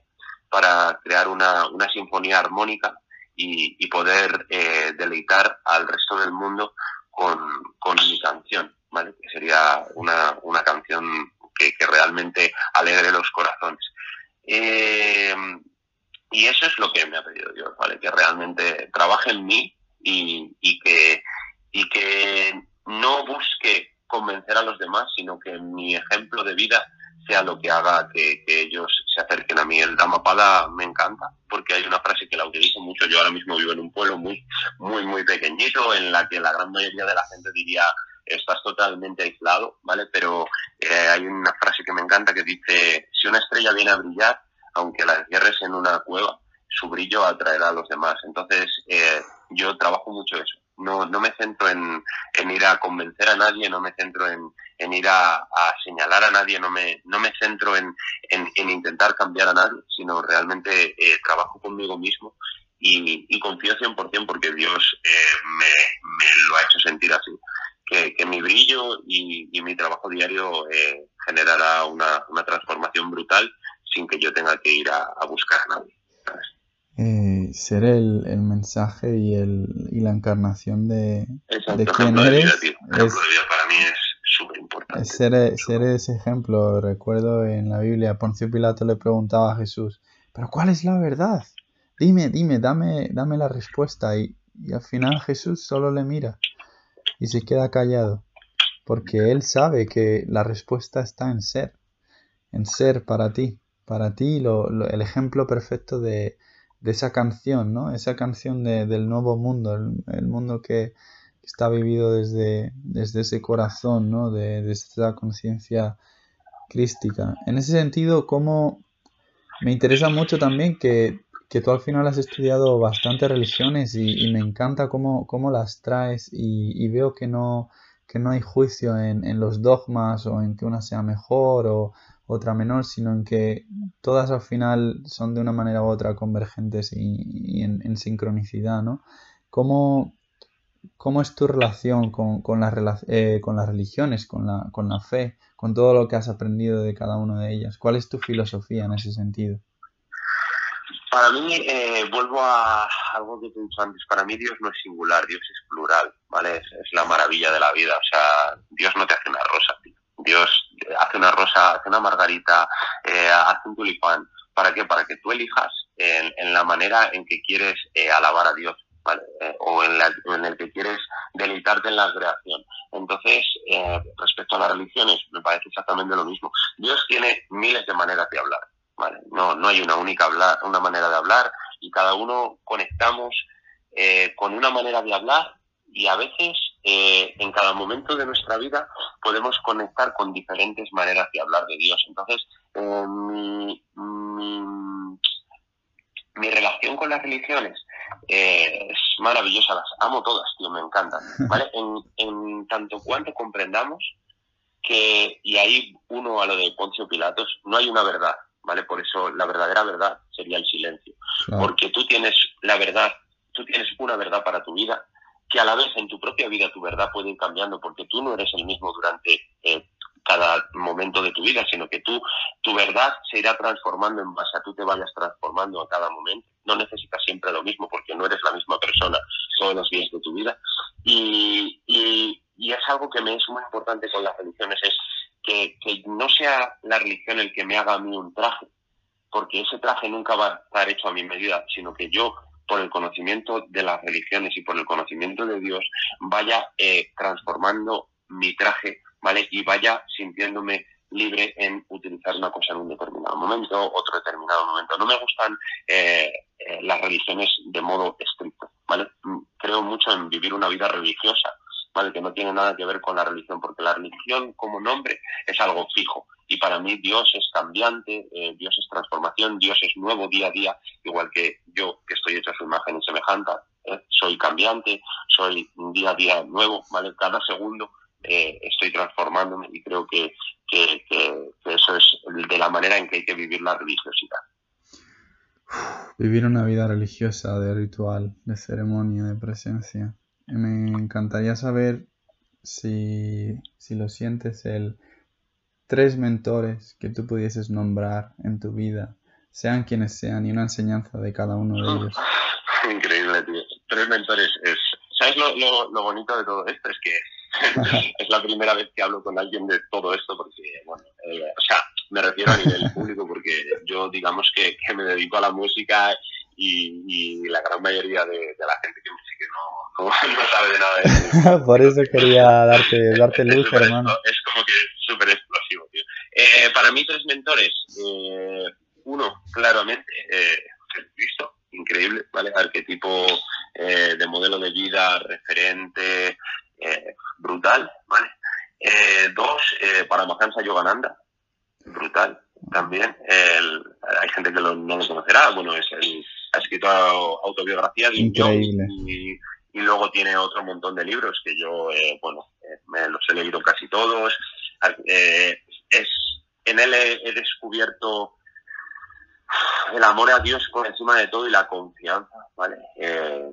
para crear una, una sinfonía armónica y, y poder eh, deleitar al resto del mundo con, con mi canción, ¿vale? Que sería una, una canción que, que realmente alegre los corazones. Eh, y eso es lo que me ha pedido Dios, ¿vale? Que realmente trabaje en mí y, y, que, y que no busque convencer a los demás, sino que mi ejemplo de vida sea lo que haga que, que ellos se acerquen a mí. El Dhammapada me encanta porque hay una frase que la utilizo mucho. Yo ahora mismo vivo en un pueblo muy, muy, muy pequeñito en la que la gran mayoría de la gente diría estás totalmente aislado, ¿vale? Pero eh, hay una frase que me encanta que dice, si una estrella viene a brillar, aunque la encierres en una cueva, su brillo atraerá a los demás. Entonces, eh, yo trabajo mucho eso no, no me centro en, ir a convencer a nadie, no me centro en, en ir a, a, señalar a nadie, no me, no me centro en, en, en intentar cambiar a nadie, sino realmente eh, trabajo conmigo mismo y, y confío 100% porque Dios eh, me, lo ha hecho sentir así. Que, que mi brillo y, y, mi trabajo diario eh, generará una, una transformación brutal sin que yo tenga que ir a, a buscar a nadie. Eh, ser el, el, mensaje y, el, y la encarnación de, de quién eres. De vida, es, para mí es súper importante. Es ser, ser, ese ejemplo. Recuerdo en la Biblia, Poncio Pilato le preguntaba a Jesús, ¿pero cuál es la verdad? Dime, dime, dame, dame la respuesta. Y, y al final Jesús solo le mira y se queda callado, porque él sabe que la respuesta está en ser, en ser para ti, para ti lo, el ejemplo perfecto de de esa canción, ¿no? Esa canción de, del nuevo mundo, el, mundo que está vivido desde, desde ese corazón, ¿no? De, desde esa conciencia crística. En ese sentido, ¿cómo me interesa mucho también que, tú al final has estudiado bastantes religiones y, me encanta cómo, cómo las traes y, veo que no, que no hay juicio en, en, los dogmas o en que una sea mejor o otra menor, sino en que todas al final son de una manera u otra convergentes y, en, sincronicidad, ¿no? ¿Cómo, ¿Cómo, es tu relación con, con, las, eh, con las religiones, con la, con la fe, con todo lo que has aprendido de cada una de ellas? ¿Cuál es tu filosofía en ese sentido? Para mí, eh, vuelvo a algo que te he dicho antes, para mí Dios no es singular, Dios es plural, ¿vale? Es, la maravilla de la vida, o sea, Dios no te hace una rosa, tío. Dios hace una rosa, hace una margarita, eh, hace un tulipán. ¿Para qué? Para que tú elijas en, la manera en que quieres eh, alabar a Dios. ¿vale? Eh, o en, la, en, el que quieres deleitarte en la creación. Entonces, respecto a las religiones, me parece exactamente lo mismo. Dios tiene miles de maneras de hablar. ¿Vale? No, no hay una única hablar, una manera de hablar y cada uno conectamos con una manera de hablar y a veces eh, en cada momento de nuestra vida podemos conectar con diferentes maneras de hablar de Dios. Entonces, eh, mi, relación con las religiones eh, es maravillosa, las amo todas, tío, me encantan. ¿vale? En, tanto cuanto comprendamos que, y ahí uno a lo de Poncio Pilatos, no hay una verdad, ¿vale? Por eso la verdadera verdad sería el silencio. Porque tú tienes la verdad, tú tienes una verdad para tu vida que a la vez en tu propia vida tu verdad puede ir cambiando porque tú no eres el mismo durante eh, cada momento de tu vida, sino que tú, tu verdad se irá transformando en base a tú te vayas transformando a cada momento. No necesitas siempre lo mismo porque no eres la misma persona todos los días de tu vida. Y, y, es algo que me es muy importante con las religiones, es que, no sea la religión el que me haga a mí un traje, porque ese traje nunca va a estar hecho a mi medida, sino que yo por el conocimiento de las religiones y por el conocimiento de Dios, vaya eh, transformando mi traje, ¿vale? Y vaya sintiéndome libre en utilizar una cosa en un determinado momento, otro determinado momento. No me gustan eh, eh, las religiones de modo estricto, ¿vale? Mm, creo mucho en vivir una vida religiosa, Que no tiene nada que ver con la religión, porque la religión como nombre es algo fijo. Y para mí Dios es cambiante, eh, Dios es transformación, Dios es nuevo día a día, igual que yo, que estoy hecho a su imagen y semejanza, ¿eh? soy cambiante, soy día a día nuevo, ¿vale? Cada segundo eh, estoy transformándome y creo que, que, eso es de la manera en que hay que vivir la religiosidad. Vivir una vida religiosa, de ritual, de ceremonia, de presencia. Me encantaría saber si, si lo sientes el tres mentores que tú pudieses nombrar en tu vida, sean quienes sean, y una enseñanza de cada uno de ellos. Increíble, tío. Tres mentores es... ¿Sabes lo, lo, bonito de todo esto? Es que es la primera vez que hablo con alguien de todo esto, porque, bueno, eh, o sea, me refiero a nivel público, porque yo, digamos que, que me dedico a la música y, y la gran mayoría de, de, la gente que me sigue no, no, no sabe de nada de eso. Por eso quería darte, darte luz, hermano. Es como que súper explosivo, tío. Eh, para mí, tres mentores. Eh, uno, claramente, eh, Jesucristo, increíble, ¿vale? Arquetipo eh, de modelo de vida, referente, eh, brutal, ¿vale? Eh, dos, eh, Paramahansa Yogananda, brutal también. El, hay gente que lo, no lo conocerá, bueno, es el, ha escrito autobiografía de Increíble. y, y, luego tiene otro montón de libros que yo, eh, bueno, eh, me los he leído casi todos. Eh, es, en él he, he descubierto el amor a Dios por encima de todo y la confianza, ¿vale?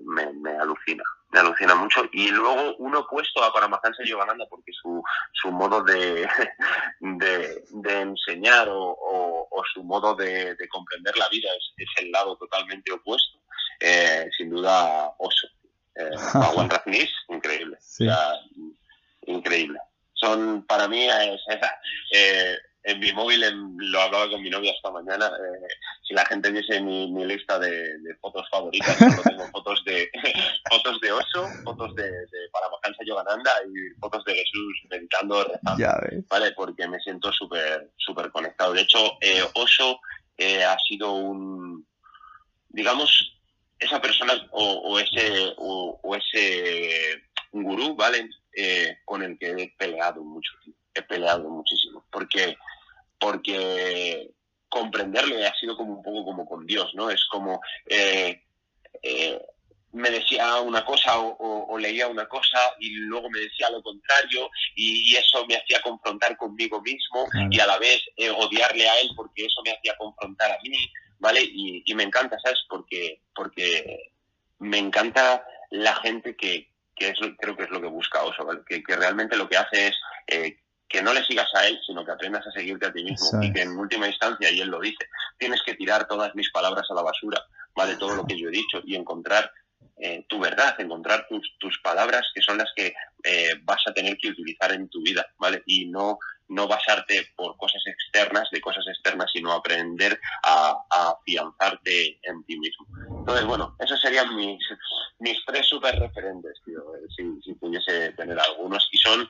Me, me, alucina, me alucina mucho. Y luego uno opuesto a Paramahansa Yogananda porque su, su modo de, de, de enseñar o, o, o, su modo de, de comprender la vida es, es, el lado totalmente opuesto. Eh, sin duda, Oso. Eh, Rajneesh, increíble. Sí. O sea, increíble. Son, para mí, es, eh, en mi móvil, en, lo hablaba con mi novia esta mañana, eh, si la gente viese mi, mi lista de, de, fotos favoritas, solo tengo fotos de fotos de oso, fotos de, de Paramahansa Yogananda y fotos de Jesús meditando, rezando, ya. ¿vale? Porque me siento súper súper conectado. De hecho, eh, oso eh, ha sido un digamos, esa persona o, ese, o, ese gurú, ¿vale? Eh, con el que he peleado mucho, he peleado muchísimo, porque, porque comprenderle ha sido como un poco como con Dios, ¿no? Es como eh, eh, me decía una cosa o, leía una cosa y luego me decía lo contrario y, eso me hacía confrontar conmigo mismo y a la vez eh, odiarle a él porque eso me hacía confrontar a mí, ¿vale? Y, me encanta, ¿sabes? Porque, porque me encanta la gente que, que es, creo que es lo que busca Oso, que, que, realmente lo que hace es eh, que no le sigas a él, sino que aprendas a seguirte a ti mismo y que en última instancia, y él lo dice, tienes que tirar todas mis palabras a la basura, ¿vale? Todo lo que yo he dicho y encontrar eh, tu verdad, encontrar tus, tus, palabras que son las que eh, vas a tener que utilizar en tu vida, ¿vale? Y no, no basarte por cosas externas, de cosas externas, sino aprender a, afianzarte en ti mismo. Entonces, bueno, esos serían mis, mis tres super referentes, tío, eh, si, si, pudiese tener algunos, y son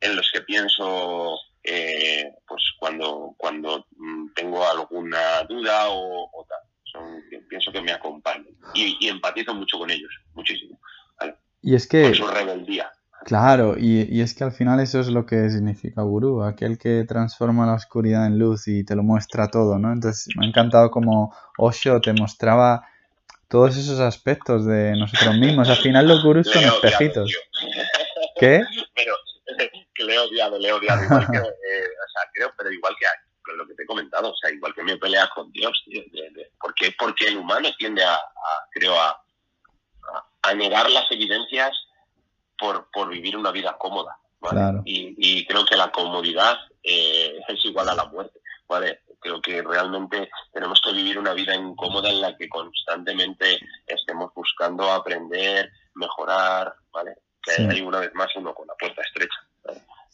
en los que pienso pues cuando, cuando mm, tengo alguna duda o, o tal pienso que me acompañan y, empatizo mucho con ellos, muchísimo. Y es que... su rebeldía. Claro, y, es que al final eso es lo que significa gurú, aquel que transforma la oscuridad en luz y te lo muestra todo, ¿no? Entonces me ha encantado como Osho te mostraba todos esos aspectos de nosotros mismos. Al final los gurús son espejitos. ¿Qué? Pero que le he odiado, le he odiado. Igual que, eh, o sea, creo, pero igual que lo que te he comentado, o sea, igual que me peleas con Dios, tío, porque, porque el humano tiende a, creo, a, a, negar las evidencias por, por vivir una vida cómoda, ¿vale? Y, creo que la comodidad eh, es igual a la muerte, ¿vale? Creo que realmente tenemos que vivir una vida incómoda en la que constantemente estemos buscando aprender, mejorar, ¿vale? Que hay una vez más uno con la puerta estrecha.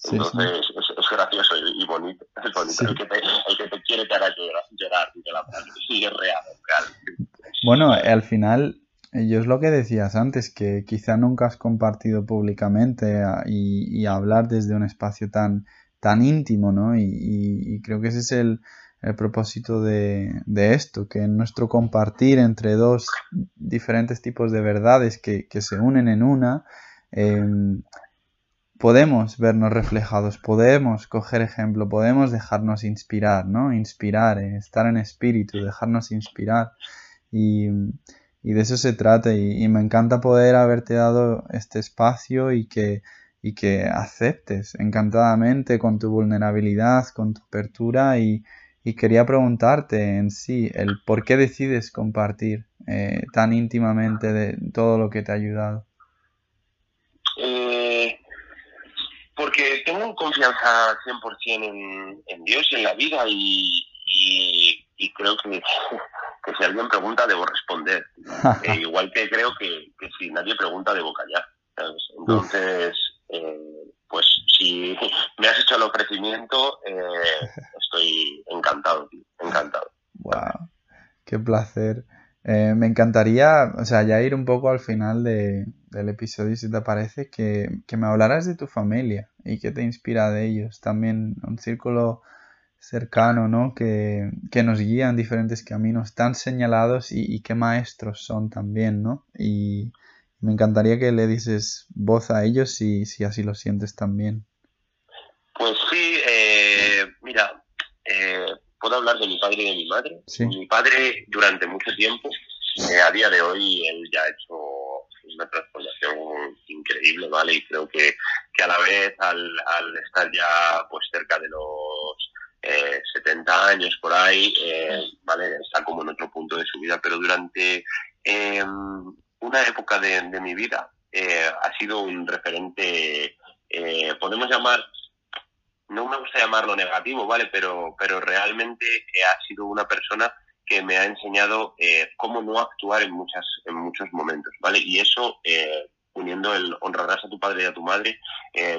Entonces Es, gracioso y, bonito. Es bonito. El, que te, el, que te, quiere te hará llorar, la sí, es real, real. Bueno, al final, yo es lo que decías antes, que quizá nunca has compartido públicamente y, y hablar desde un espacio tan, tan íntimo, ¿no? Y, y, creo que ese es el, el propósito de, de, esto, que en nuestro compartir entre dos diferentes tipos de verdades que, que se unen en una, eh, podemos vernos reflejados, podemos coger ejemplo, podemos dejarnos inspirar, ¿no? Inspirar, eh, estar en espíritu, dejarnos inspirar. Y, de eso se trata. Y, me encanta poder haberte dado este espacio y que, y que aceptes encantadamente con tu vulnerabilidad, con tu apertura. Y, quería preguntarte en sí el por qué decides compartir eh, tan íntimamente de todo lo que te ha ayudado. Porque tengo confianza 100% en, en Dios y en la vida y, y, creo que, que, si alguien pregunta debo responder. Eh, igual que creo que, que, si nadie pregunta debo callar. Entonces, eh, pues si me has hecho el ofrecimiento, eh, estoy encantado, encantado. Wow, qué placer. Eh, me encantaría, o sea, ya ir un poco al final de, del episodio, si te parece, que, me hablaras de tu familia y qué te inspira de ellos. También un círculo cercano, ¿no? Que, nos guía en diferentes caminos tan señalados y, qué maestros son también, ¿no? Y me encantaría que le dices voz a ellos si, si así lo sientes también. Pues sí, eh, puedo hablar de mi padre y de mi madre. Mi padre durante mucho tiempo, eh, a día de hoy, él ya ha hecho una transformación increíble, ¿vale? Y creo que, que a la vez, al, al, estar ya pues cerca de los eh, 70 años por ahí, eh, ¿vale? Está como en otro punto de su vida, pero durante em, una época de, de mi vida eh, ha sido un referente, eh, podemos llamar no me gusta llamarlo negativo, ¿vale? Pero, pero realmente eh, ha sido una persona que me ha enseñado eh, cómo no actuar en, muchas, en muchos momentos, ¿vale? Y eso, eh, uniendo el honrarás a tu padre y a tu madre,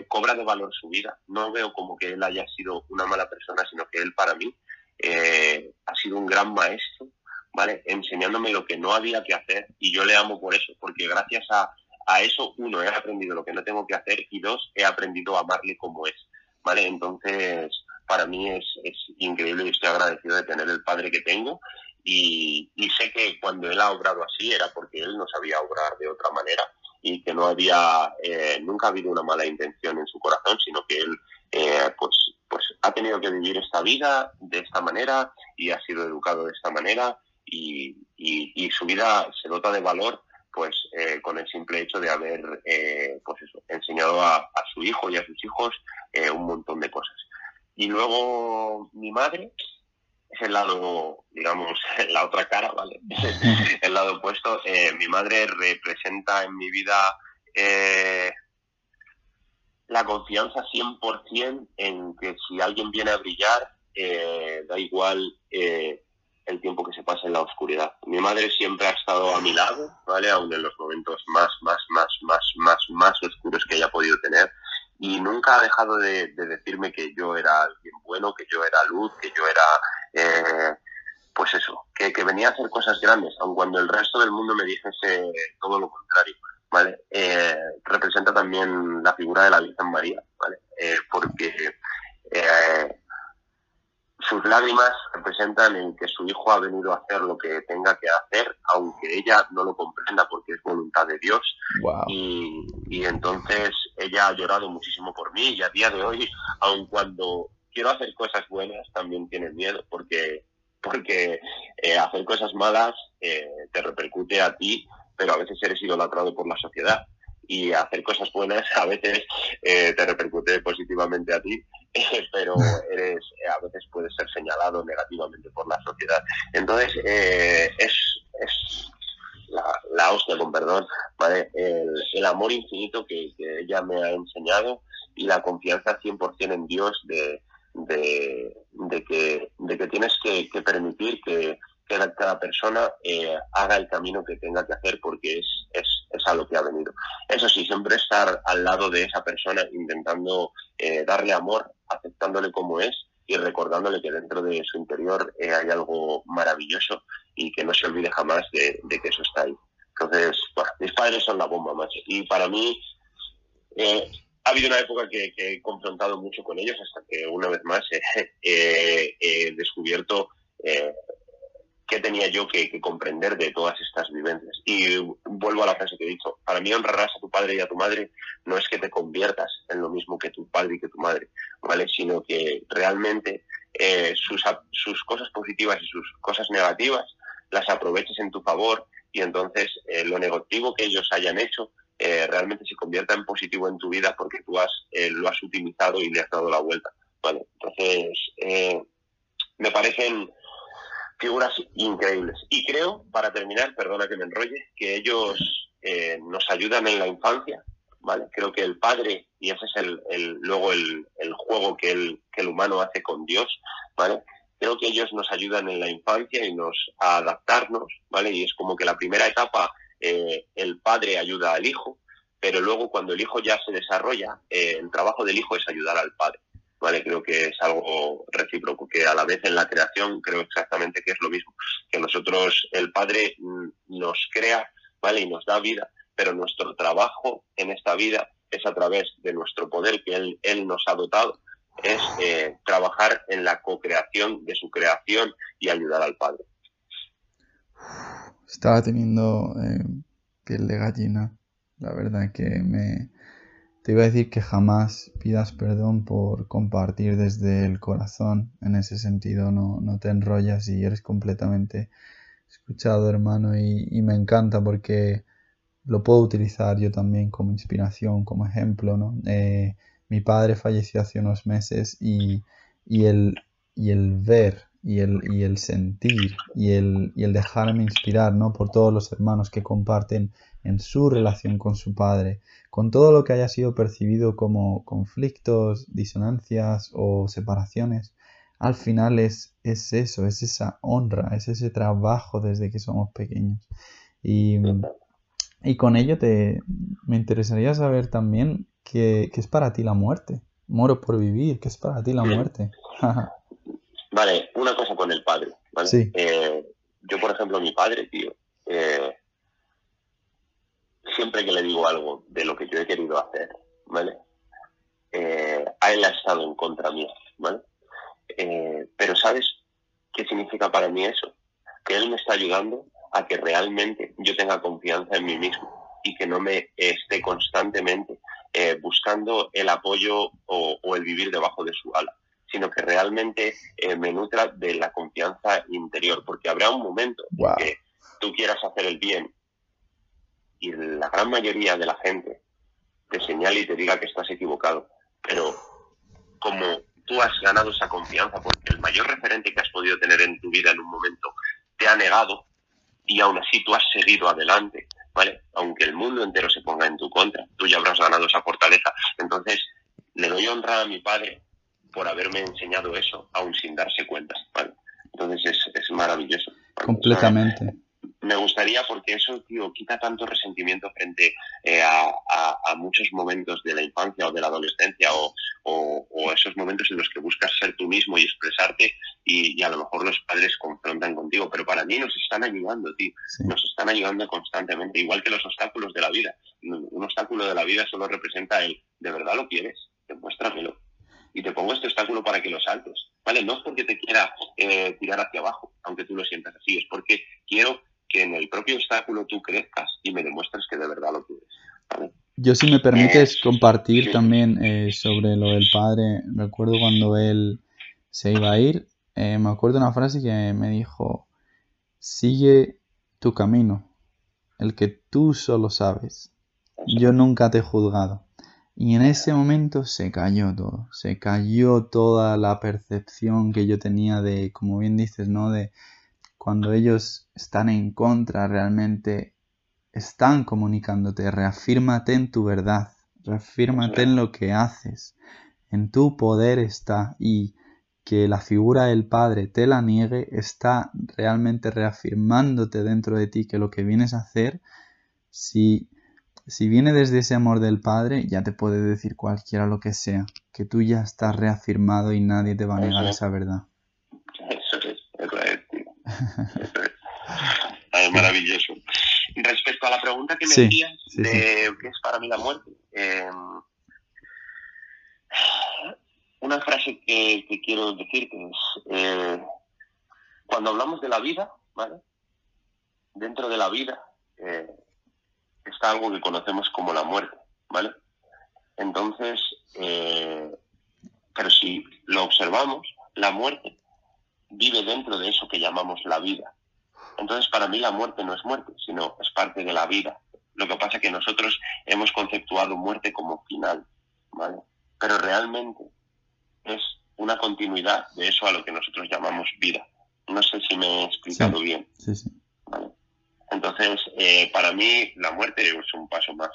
cobra de valor su vida. No veo como que él haya sido una mala persona, sino que él para mí ha sido un gran maestro, ¿vale? Enseñándome lo que no había que hacer y yo le amo por eso, porque gracias a, a eso, uno, he aprendido lo que no tengo que hacer y dos, he aprendido a amarle como es. ¿Vale? Entonces, para mí es, increíble y estoy agradecido de tener el padre que tengo y, sé que cuando él ha obrado así era porque él no sabía obrar de otra manera y que no había, eh, nunca ha habido una mala intención en su corazón, sino que él eh, pues, pues ha tenido que vivir esta vida de esta manera y ha sido educado de esta manera y, su vida se dota de valor pues eh, con el simple hecho de haber pues eso, enseñado a, su hijo y a sus hijos un montón de cosas. Y luego mi madre, es el lado, digamos, la otra cara, ¿vale? el lado opuesto. Eh, mi madre representa en mi vida eh, la confianza 100% en que si alguien viene a brillar, eh, da igual el tiempo que se pase en la oscuridad. Mi madre siempre ha estado a mi lado, ¿vale? Aún en los momentos más, más, más, más, más, más oscuros que haya podido tener y nunca ha dejado de, decirme que yo era alguien bueno, que yo era luz, que yo era, eh, pues eso, que, venía a hacer cosas grandes, aun cuando el resto del mundo me dijese todo lo contrario, ¿vale? Eh, representa también la figura de la Virgen María, ¿vale? Eh, porque sus lágrimas representan en que su hijo ha venido a hacer lo que tenga que hacer, aunque ella no lo comprenda porque es voluntad de Dios. Y, y, entonces ella ha llorado muchísimo por mí y a día de hoy, aun cuando quiero hacer cosas buenas, también tiene miedo porque, porque eh, hacer cosas malas eh, te repercute a ti, pero a veces eres idolatrado por la sociedad y hacer cosas buenas a veces eh, te repercute positivamente a ti, pero eres a veces puedes ser señalado negativamente por la sociedad. Entonces, eh, es, es la, la, hostia, con perdón, ¿vale? el, amor infinito que, ella me ha enseñado y la confianza 100% en Dios de, de, de, que, de que tienes que, que permitir que, que cada persona eh, haga el camino que tenga que hacer porque es, es, es, a lo que ha venido. Eso sí, siempre estar al lado de esa persona intentando eh, darle amor, aceptándole como es y recordándole que dentro de su interior eh, hay algo maravilloso y que no se olvide jamás de, que eso está ahí. Entonces, bueno, mis padres son la bomba, macho. Y para mí ha habido una época que, he confrontado mucho con ellos hasta que una vez más he descubierto qué tenía yo que, comprender de todas estas vivencias. Y vuelvo a la frase que he dicho, para mí honrarás a tu padre y a tu madre no es que te conviertas en lo mismo que tu padre y que tu madre, ¿vale? Sino que realmente eh, sus, sus cosas positivas y sus cosas negativas las aproveches en tu favor y entonces eh, lo negativo que ellos hayan hecho eh, realmente se convierta en positivo en tu vida porque tú has, lo has utilizado y le has dado la vuelta, ¿vale? Entonces, me parecen figuras increíbles. Y creo, para terminar, perdona que me enrolle, que ellos eh, nos ayudan en la infancia, ¿vale? Creo que el padre, y ese es el, el luego el, el, juego que el, que el humano hace con Dios, ¿vale? Creo que ellos nos ayudan en la infancia y nos a adaptarnos, ¿vale? Y es como que la primera etapa eh, el padre ayuda al hijo, pero luego cuando el hijo ya se desarrolla, eh, el trabajo del hijo es ayudar al padre. ¿Vale? Creo que es algo recíproco, que a la vez en la creación creo exactamente que es lo mismo, que nosotros, el Padre nos crea, ¿vale? Y nos da vida, pero nuestro trabajo en esta vida es a través de nuestro poder que Él, él nos ha dotado, es eh, trabajar en la co-creación de su creación y ayudar al Padre. Estaba teniendo eh, piel de gallina, la verdad que me, te iba a decir que jamás pidas perdón por compartir desde el corazón. En ese sentido no, te enrollas y eres completamente escuchado, hermano. Y, me encanta porque lo puedo utilizar yo también como inspiración, como ejemplo. ¿no? Eh, mi padre falleció hace unos meses y, el, y el ver y el, y el sentir y el, y el dejarme inspirar ¿no? por todos los hermanos que comparten en su relación con su padre, con todo lo que haya sido percibido como conflictos, disonancias o separaciones, al final es, es eso, es esa honra, es ese trabajo desde que somos pequeños. Y, y con ello te, me interesaría saber también qué, es para ti la muerte. Moro por vivir, ¿qué es para ti la muerte? vale, una cosa con el padre. ¿vale? Eh, yo, por ejemplo, mi padre, tío, eh, siempre que le digo algo de lo que yo he querido hacer, ¿vale? Eh, a él ha estado en contra mía, ¿vale? Eh, pero ¿sabes qué significa para mí eso? que Él me está ayudando a que realmente yo tenga confianza en mí mismo y que no me esté constantemente buscando el apoyo o, el vivir debajo de su ala, sino que realmente eh, me nutra de la confianza interior, porque habrá un momento en que tú quieras hacer el bien y la gran mayoría de la gente te señale y te diga que estás equivocado, pero como tú has ganado esa confianza porque el mayor referente que has podido tener en tu vida en un momento te ha negado y aún así tú has seguido adelante, ¿vale? Aunque el mundo entero se ponga en tu contra, tú ya habrás ganado esa fortaleza. Entonces, le doy honra a mi padre por haberme enseñado eso, aún sin darse cuenta, ¿vale? Entonces es, es maravilloso. Completamente me gustaría porque eso, tío, quita tanto resentimiento frente eh, a, muchos momentos de la infancia o de la adolescencia o, esos momentos en los que buscas ser tú mismo y expresarte y, a lo mejor los padres confrontan contigo, pero para mí nos están ayudando, tío, nos están ayudando constantemente, igual que los obstáculos de la vida. Un obstáculo de la vida solo representa el, ¿de verdad lo quieres? Demuéstramelo. Y te pongo este obstáculo para que lo saltes, ¿vale? No es porque te quiera eh, tirar hacia abajo, aunque tú lo sientas así, es porque quiero que en el propio obstáculo tú crezcas y me demuestres que de verdad lo quieres. Yo si me permites eh, compartir también eh, sobre lo del padre, recuerdo cuando él se iba a ir, eh, me acuerdo una frase que me dijo, sigue tu camino, el que tú solo sabes, yo nunca te he juzgado. Y en ese momento se cayó todo, se cayó toda la percepción que yo tenía de, como bien dices, ¿no? De, cuando ellos están en contra, realmente están comunicándote. Reafírmate en tu verdad, reafírmate en lo que haces. En tu poder está y que la figura del Padre te la niegue está realmente reafirmándote dentro de ti que lo que vienes a hacer, si, si viene desde ese amor del Padre, ya te puede decir cualquiera lo que sea, que tú ya estás reafirmado y nadie te va a negar esa verdad. es maravilloso. Respecto a la pregunta que me hacías de qué es para mí la muerte, em, una frase que, quiero decirte es, eh, cuando hablamos de la vida, ¿vale? Dentro de la vida eh, está algo que conocemos como la muerte, ¿vale? Entonces, eh, pero si lo observamos, la muerte vive dentro de eso que llamamos la vida. Entonces, para mí la muerte no es muerte, sino es parte de la vida. Lo que pasa es que nosotros hemos conceptuado muerte como final, ¿vale? Pero realmente es una continuidad de eso a lo que nosotros llamamos vida. No sé si me he explicado bien. Sí, sí. Entonces, eh, para mí la muerte es un paso más,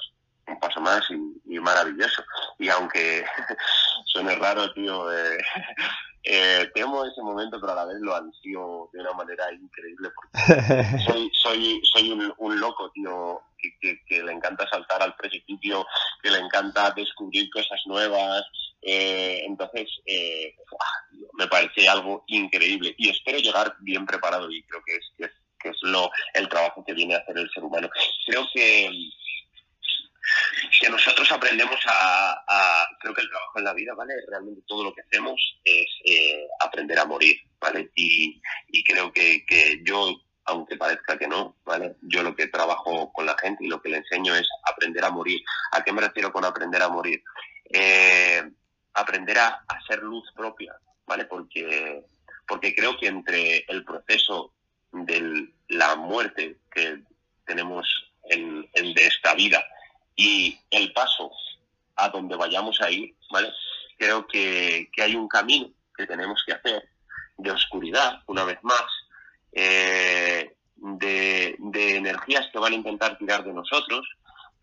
un paso más y, maravilloso. Y aunque suene raro, tío, eh, eh, temo ese momento, pero a la vez lo ansío de una manera increíble porque soy, soy, soy un, loco, tío, que, le encanta saltar al precipicio, que le encanta descubrir cosas nuevas. Eh, entonces, eh, me parece algo increíble y espero llegar bien preparado y creo que es, que es, que es lo, el trabajo que viene a hacer el ser humano. Creo que que nosotros aprendemos a, creo que el trabajo en la vida, ¿vale? Realmente todo lo que hacemos es eh, aprender a morir, ¿vale? Y, creo que, yo, aunque parezca que no, ¿vale? Yo lo que trabajo con la gente y lo que le enseño es aprender a morir. ¿A qué me refiero con aprender a morir? Eh, aprender a, ser luz propia, ¿vale? Porque, porque creo que entre el proceso de la muerte que tenemos en, en de esta vida y el paso a donde vayamos a ir, ¿vale? Creo que, hay un camino que tenemos que hacer de oscuridad, una vez más, eh, de, energías que van a intentar tirar de nosotros,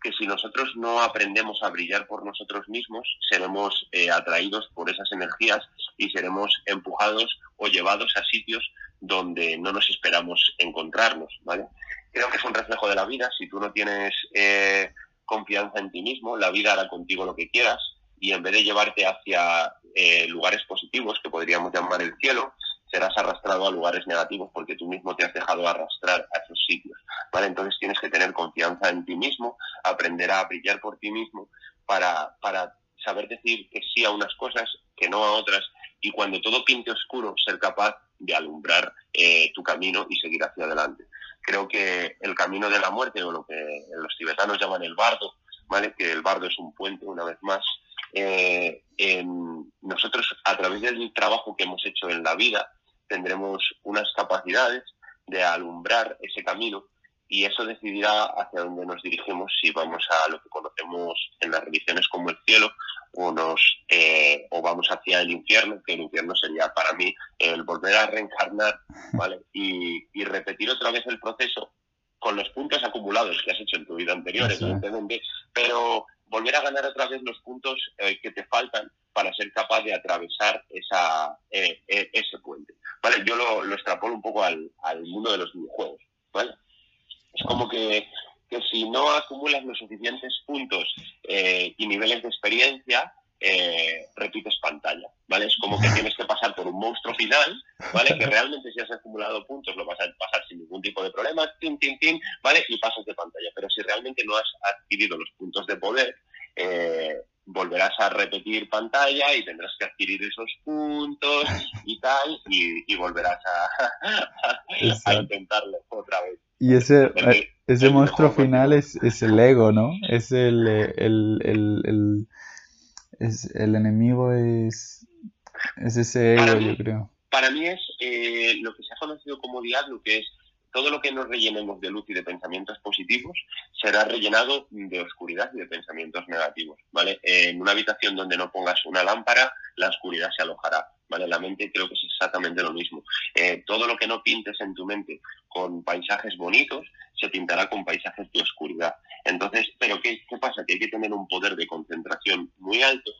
que si nosotros no aprendemos a brillar por nosotros mismos, seremos eh, atraídos por esas energías y seremos empujados o llevados a sitios donde no nos esperamos encontrarnos, ¿vale? Creo que es un reflejo de la vida. Si tú no tienes eh, confianza en ti mismo, la vida hará contigo lo que quieras y en vez de llevarte hacia eh, lugares positivos, que podríamos llamar el cielo, serás arrastrado a lugares negativos porque tú mismo te has dejado arrastrar a esos sitios. ¿vale? Entonces tienes que tener confianza en ti mismo, aprender a brillar por ti mismo para, para saber decir que sí a unas cosas, que no a otras, y cuando todo pinte oscuro, ser capaz de alumbrar eh, tu camino y seguir hacia adelante. Creo que el camino de la muerte, o lo que los tibetanos llaman el bardo, ¿vale? que el bardo es un puente, una vez más, eh, nosotros a través del trabajo que hemos hecho en la vida tendremos unas capacidades de alumbrar ese camino y eso decidirá hacia dónde nos dirigimos, si vamos a lo que conocemos en las religiones como el cielo o, nos, eh, o vamos hacia el infierno, que el infierno sería para mí el volver a reencarnar ¿vale? y, y repetir otra vez el proceso con los puntos acumulados que has hecho en tu vida anterior, evidentemente, pero volver a ganar otra vez los puntos eh, que te faltan para ser capaz de atravesar esa, eh, ese puente. ¿vale? Yo lo, lo extrapolo un poco al, al mundo de los videojuegos. ¿vale? Es como que, si no acumulas los suficientes puntos eh, y niveles de experiencia, eh, repites pantalla, ¿vale? Es como que tienes que pasar por un monstruo final, ¿vale? Que realmente si has acumulado puntos lo vas a pasar sin ningún tipo de problema, tin, tin, tin, ¿vale? Y pasas de pantalla. Pero si realmente no has adquirido los puntos de poder, eh, volverás a repetir pantalla y tendrás que adquirir esos puntos y tal, y, volverás a, a intentarlo otra vez. Y ese, eh, ese monstruo final es, es, el ego, ¿no? Es el, el, el, es, el enemigo es, es ese ego, yo creo. Para mí es eh, lo que se ha conocido como diablo, que es todo lo que nos rellenemos de luz y de pensamientos positivos será rellenado de oscuridad y de pensamientos negativos, ¿vale? En una habitación donde no pongas una lámpara, la oscuridad se alojará, ¿vale? La mente creo que es exactamente lo mismo. Eh, todo lo que no pintes en tu mente con paisajes bonitos, se pintará con paisajes de oscuridad. Entonces, ¿pero qué, qué pasa? Que hay que tener un poder de concentración muy alto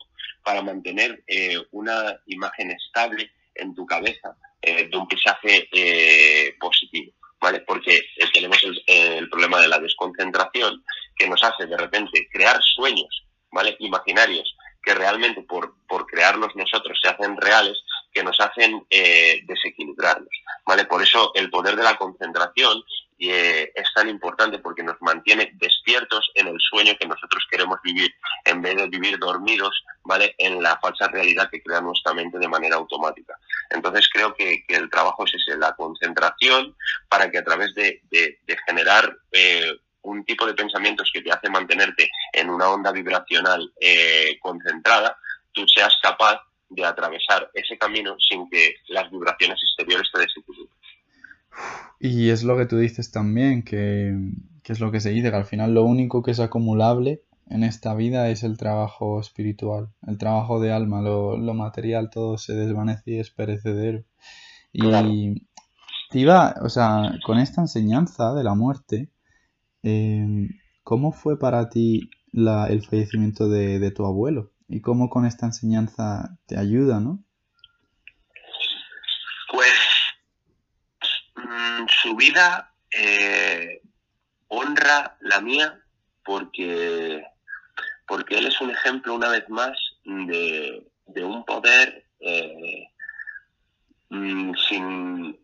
para mantener eh, una imagen estable en tu cabeza eh, de un paisaje positivo. Porque tenemos el, problema de la desconcentración que nos hace de repente crear sueños, ¿vale? Imaginarios que realmente por, por crearlos nosotros se hacen reales, que nos hacen eh, desequilibrarnos, ¿vale? Por eso el poder de la concentración eh, es tan importante porque nos mantiene despiertos en el sueño que nosotros queremos vivir, en vez de vivir dormidos, ¿vale? En la falsa realidad que crea nuestra mente de manera automática. Entonces creo que, el trabajo es ese, la concentración para que a través de, generar eh, un tipo de pensamientos que te hace mantenerte en una onda vibracional eh, concentrada, tú seas capaz de atravesar ese camino sin que las vibraciones exteriores te desequilibren. Y es lo que tú dices también, que, es lo que se dice, que al final lo único que es acumulable en esta vida es el trabajo espiritual, el trabajo de alma, lo, material todo se desvanece y es perecedero. Y te iba, o sea, con esta enseñanza de la muerte, em, ¿cómo fue para ti la, el fallecimiento de, de tu abuelo? ¿Y cómo con esta enseñanza te ayuda, no? su vida eh, honra la mía porque, porque él es un ejemplo una vez más de, un poder eh, mm, sin,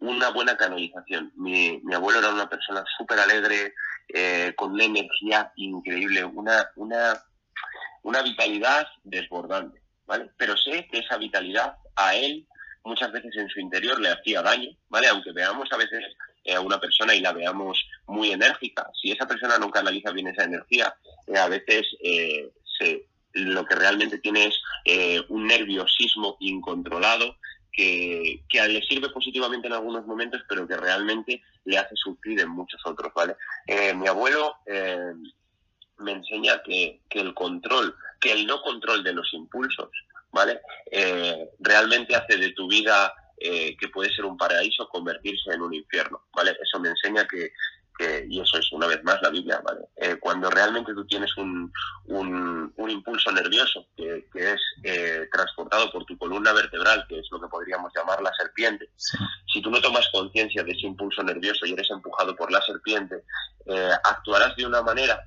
una buena canalización. Mi, abuelo era una persona súper alegre, eh, con una energía increíble, una, una, una vitalidad desbordante. ¿vale? Pero sé que esa vitalidad a él muchas veces en su interior le hacía daño, ¿vale? Aunque veamos a veces eh, a una persona y la veamos muy enérgica, si esa persona no canaliza bien esa energía, eh, a veces eh, lo que realmente tiene es un nerviosismo incontrolado que, le sirve positivamente en algunos momentos, pero que realmente le hace sufrir en muchos otros, ¿vale? mi abuelo me enseña que, el control, que el no control de los impulsos, ¿vale? Eh, realmente hace de tu vida eh, que puede ser un paraíso convertirse en un infierno, ¿vale? Eso me enseña que, y eso es una vez más la Biblia, ¿vale? Eh, cuando realmente tú tienes un, un, impulso nervioso que, es transportado por tu columna vertebral, que es lo que podríamos llamar la serpiente, si tú no tomas conciencia de ese impulso nervioso y eres empujado por la serpiente, actuarás de una manera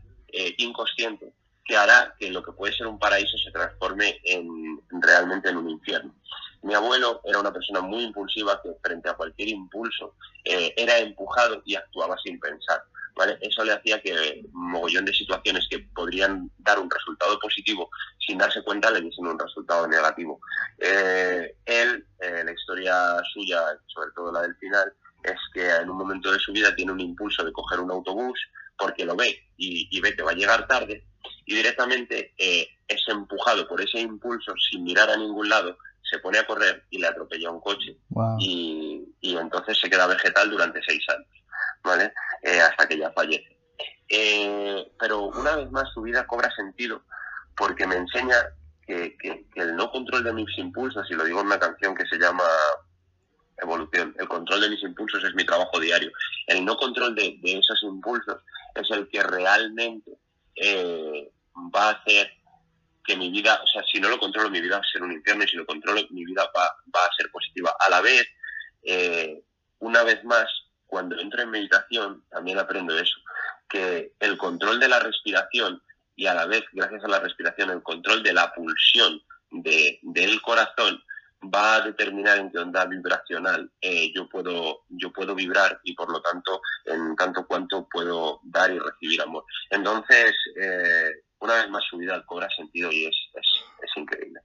inconsciente que hará que lo que puede ser un paraíso se transforme en, realmente en un infierno. Mi abuelo era una persona muy impulsiva que frente a cualquier impulso eh, era empujado y actuaba sin pensar. Eso le hacía que mogollón de situaciones que podrían dar un resultado positivo sin darse cuenta le diesen un resultado negativo. Eh, él, eh, la historia suya, sobre todo la del final, es que en un momento de su vida tiene un impulso de coger un autobús porque lo ve y, ve que va a llegar tarde y directamente eh, es empujado por ese impulso sin mirar a ningún lado, se pone a correr y le atropella un coche y, entonces se queda vegetal durante seis años, ¿vale? Eh, hasta que ya fallece. Eh, pero una vez más su vida cobra sentido porque me enseña que, el no control de mis impulsos, y lo digo en una canción que se llama Evolución, el control de mis impulsos es mi trabajo diario. El no control de, esos impulsos es el que realmente eh, va a hacer que mi vida, o sea, si no lo controlo, mi vida va a ser un infierno y si lo controlo, mi vida va, a ser positiva. A la vez, eh, una vez más, cuando entro en meditación, también aprendo eso, que el control de la respiración y a la vez, gracias a la respiración, el control de la pulsión de, del corazón va a determinar en qué onda vibracional eh, yo puedo yo puedo vibrar y por lo tanto en tanto cuanto puedo dar y recibir amor entonces eh, una vez más su vida cobra sentido y es, es, increíble.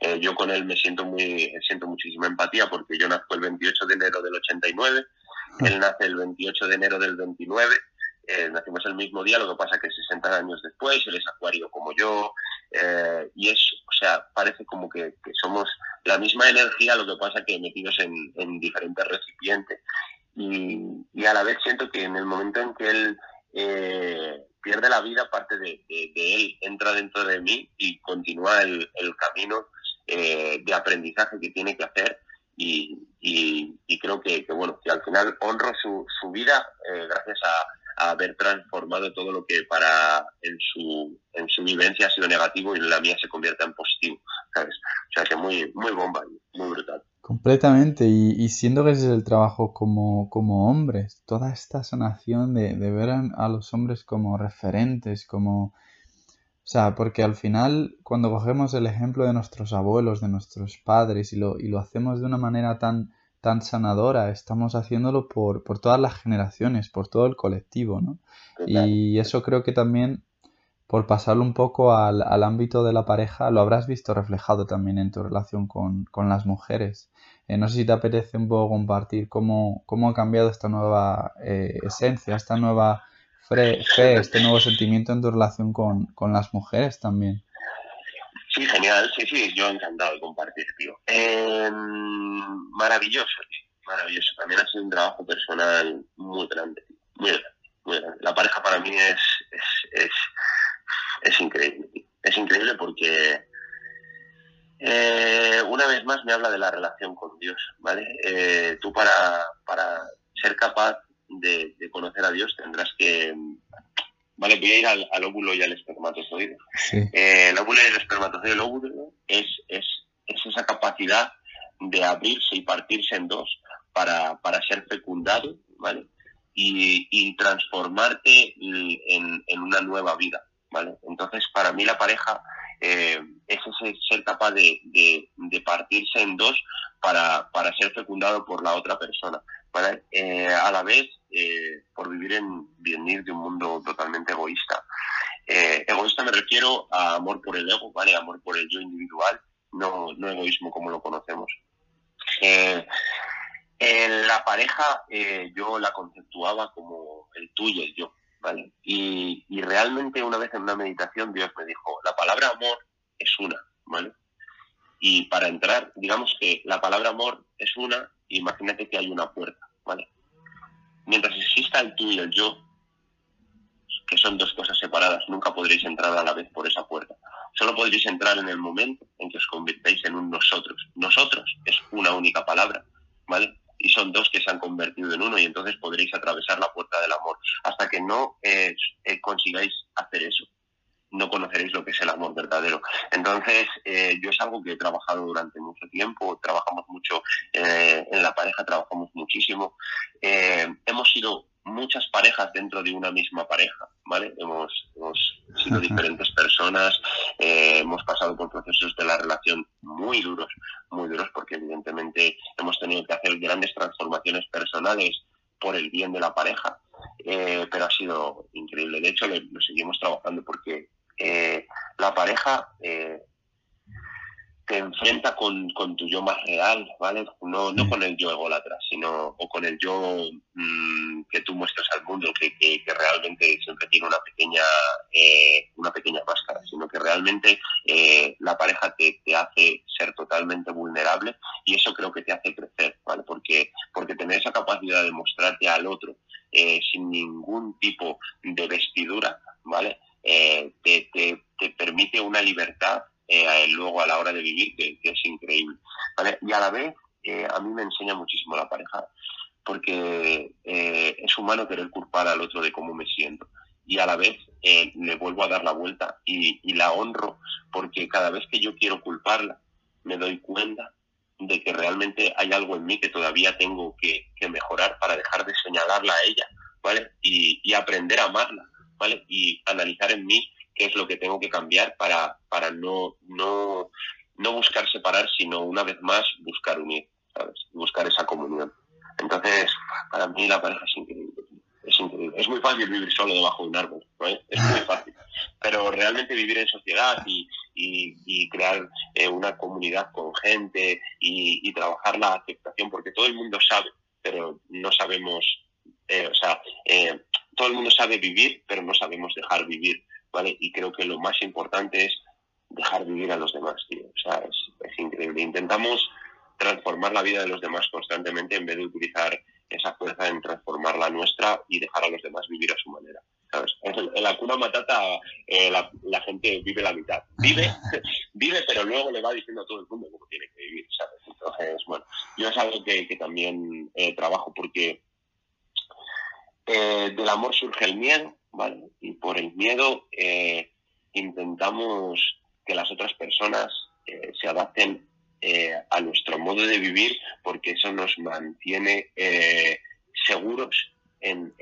Eh, yo con él me siento muy, siento muchísima empatía porque yo nazco el 28 de enero del 89, ah. él nace el 28 de enero del 29, eh, nacimos el mismo día, lo que pasa que 60 años después, él es acuario como yo, y es, o sea, parece como que, somos la misma energía, lo que pasa que metidos en, en diferentes recipientes. Y, y, a la vez siento que en el momento en que él eh, pierde la vida, parte de, él entra dentro de mí y continúa el, camino eh, de aprendizaje que tiene que hacer y, creo que, bueno, que al final honro su, su vida eh, gracias a, haber transformado todo lo que para en su, en su vivencia ha sido negativo y en la mía se convierta en positivo, ¿sabes? O sea que muy, muy bomba, muy brutal. Completamente, y, siendo que ese es el trabajo como, como hombres, toda esta sanación de, de ver a, los hombres como referentes, como... O sea, porque al final, cuando cogemos el ejemplo de nuestros abuelos, de nuestros padres, y lo, y lo hacemos de una manera tan, tan sanadora, estamos haciéndolo por, por todas las generaciones, por todo el colectivo, ¿no? Y eso creo que también por pasarlo un poco al, ámbito de la pareja, lo habrás visto reflejado también en tu relación con, las mujeres. Eh, no sé si te apetece un poco compartir cómo, cómo ha cambiado esta nueva eh, esencia, esta nueva fe, este nuevo sentimiento en tu relación con, las mujeres también. Sí, genial, sí, sí, yo encantado de compartir, tío. Em, maravilloso, maravilloso. También ha sido un trabajo personal muy grande, muy grande, muy grande. La pareja para mí es, es es increíble. Es increíble porque eh, una vez más me habla de la relación con Dios, ¿vale? Eh, tú para, para ser capaz de, conocer a Dios tendrás que... Vale, voy a ir al, óvulo y al espermatozoide. Eh, el óvulo y el espermatozoide, el óvulo es, es, esa capacidad de abrirse y partirse en dos para, para ser fecundado, ¿vale? Y, transformarte en, en, una nueva vida. Entonces, para mí la pareja eh, es ese ser capaz de, partirse en dos para, ser fecundado por la otra persona. Eh, a la vez, eh, por vivir en venir de un mundo totalmente egoísta. egoísta me refiero a amor por el ego, ¿vale? Amor por el yo individual, no, no egoísmo como lo conocemos. en la pareja yo la conceptuaba como el tuyo y el yo. Y, realmente una vez en una meditación Dios me dijo, la palabra amor es una, ¿vale? Y para entrar, digamos que la palabra amor es una, imagínate que hay una puerta, ¿vale? Mientras exista el tú y el yo, que son dos cosas separadas, nunca podréis entrar a la vez por esa puerta. Solo podréis entrar en el momento en que os convirtáis en un nosotros. Nosotros es una única palabra, ¿vale? y son dos que se han convertido en uno y entonces podréis atravesar la puerta del amor. Hasta que no eh, eh, consigáis hacer eso, no conoceréis lo que es el amor verdadero. Entonces, eh, yo es algo que he trabajado durante mucho tiempo, trabajamos mucho en la pareja, trabajamos muchísimo. hemos sido muchas parejas dentro de una misma pareja, ¿vale? Hemos, sido diferentes personas, eh, hemos pasado por procesos de la relación muy duros, muy duros, porque evidentemente hemos tenido que hacer grandes transformaciones personales por el bien de la pareja, eh, pero ha sido increíble. De hecho, lo, seguimos trabajando porque eh, la pareja te enfrenta con, con, tu yo más real, ¿vale? No, no con el yo ególatra, sino o con el yo mm, que tú muestras al mundo, que, que, realmente siempre tiene una pequeña, eh, una pequeña máscara, sino que realmente eh, la pareja te, te, hace ser totalmente vulnerable y eso creo que te hace crecer, ¿vale? Porque, porque tener esa capacidad de mostrarte al otro eh, sin ningún tipo de vestidura, ¿vale? Te, te, te permite una libertad eh, luego a la hora de vivir, que, es increíble. Y a la vez, eh, a mí me enseña muchísimo la pareja, porque eh, es humano querer culpar al otro de cómo me siento. Y a la vez le vuelvo a dar la vuelta y, la honro, porque cada vez que yo quiero culparla, me doy cuenta de que realmente hay algo en mí que todavía tengo que, mejorar para dejar de señalarla a ella, ¿vale? Y, y aprender a amarla, ¿vale? Y analizar en mí qué es lo que tengo que cambiar para, para no, no, no buscar separar, sino una vez más buscar unir, ¿sabes? Buscar esa comunión. Entonces, para mí la pareja es increíble. Es increíble. Es muy fácil vivir solo debajo de un árbol, ¿no? Es muy fácil. Pero realmente vivir en sociedad y, y, crear eh, una comunidad con gente y, y, trabajar la aceptación, porque todo el mundo sabe, pero no sabemos, eh, o sea, eh, todo el mundo sabe vivir, pero no sabemos dejar vivir. Y creo que lo más importante es dejar vivir a los demás, tío. O sea, es, increíble. Intentamos transformar la vida de los demás constantemente en vez de utilizar esa fuerza en transformar la nuestra y dejar a los demás vivir a su manera. ¿sabes? En la cuna matata eh, la, gente vive la mitad. Vive, vive, pero luego le va diciendo a todo el mundo cómo tiene que vivir, ¿sabes? Entonces, bueno, yo es algo que, también eh, trabajo porque eh, del amor surge el miedo, ¿vale? Y por el miedo eh, intentamos que las otras personas eh, se adapten eh, a nuestro modo de vivir porque eso nos mantiene seguros en,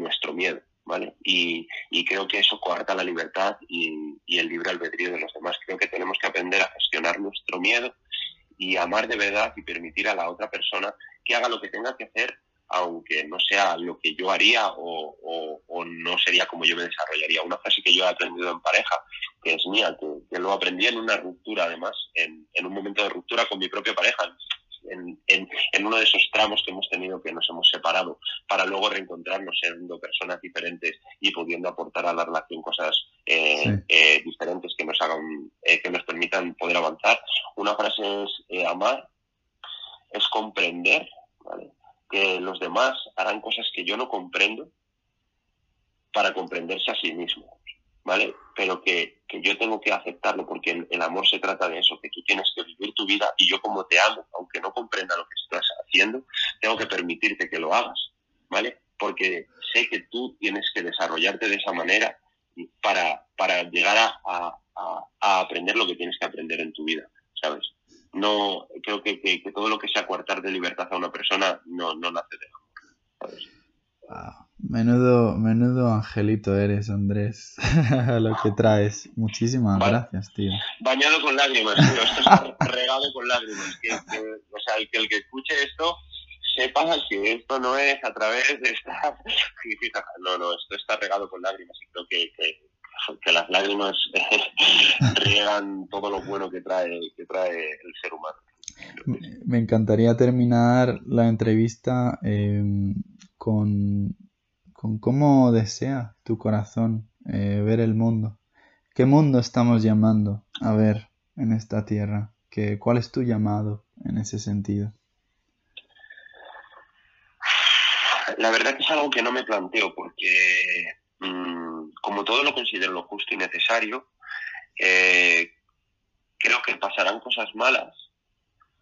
nuestro miedo, ¿vale? Y, creo que eso coarta la libertad y, y el libre albedrío de los demás. Creo que tenemos que aprender a gestionar nuestro miedo y amar de verdad y permitir a la otra persona que haga lo que tenga que hacer aunque no sea lo que yo haría o, no sería como yo me desarrollaría. Una frase que yo he aprendido en pareja, que es mía, que, lo aprendí en una ruptura además, en, un momento de ruptura con mi propia pareja, en, uno de esos tramos que hemos tenido que nos hemos separado, para luego reencontrarnos siendo personas diferentes y pudiendo aportar a la relación cosas eh, eh, diferentes que nos hagan, eh, que nos permitan poder avanzar. Una frase es amar, es comprender, ¿vale? Que los demás harán cosas que yo no comprendo para comprenderse a sí mismos, ¿vale? Pero que, yo tengo que aceptarlo porque el, amor se trata de eso, que tú tienes que vivir tu vida y yo como te amo, aunque no comprenda lo que estás haciendo, tengo que permitirte que lo hagas, ¿vale? Porque sé que tú tienes que desarrollarte de esa manera para, para llegar a, a aprender lo que tienes que aprender en tu vida, ¿sabes? No creo que, que, todo lo que sea coartar de libertad a una persona no, no nace de amor. Menudo, menudo angelito eres, Andrés, lo que traes. Muchísimas gracias, tío. Bañado con lágrimas, tío. Esto está regado con lágrimas. Que, o sea, el que, el que escuche esto sepa que esto no es a través de esta... No, no, esto está regado con lágrimas y creo que, que las lágrimas riegan todo lo bueno que trae, que trae el ser humano. Me encantaría terminar la entrevista em, con, con, cómo desea tu corazón eh, ver el mundo. ¿Qué mundo estamos llamando a ver en esta tierra? ¿Qué, ¿Cuál es tu llamado en ese sentido? La verdad que es algo que no me planteo porque Mm, como todo lo considero lo justo y necesario, eh, creo que pasarán cosas malas,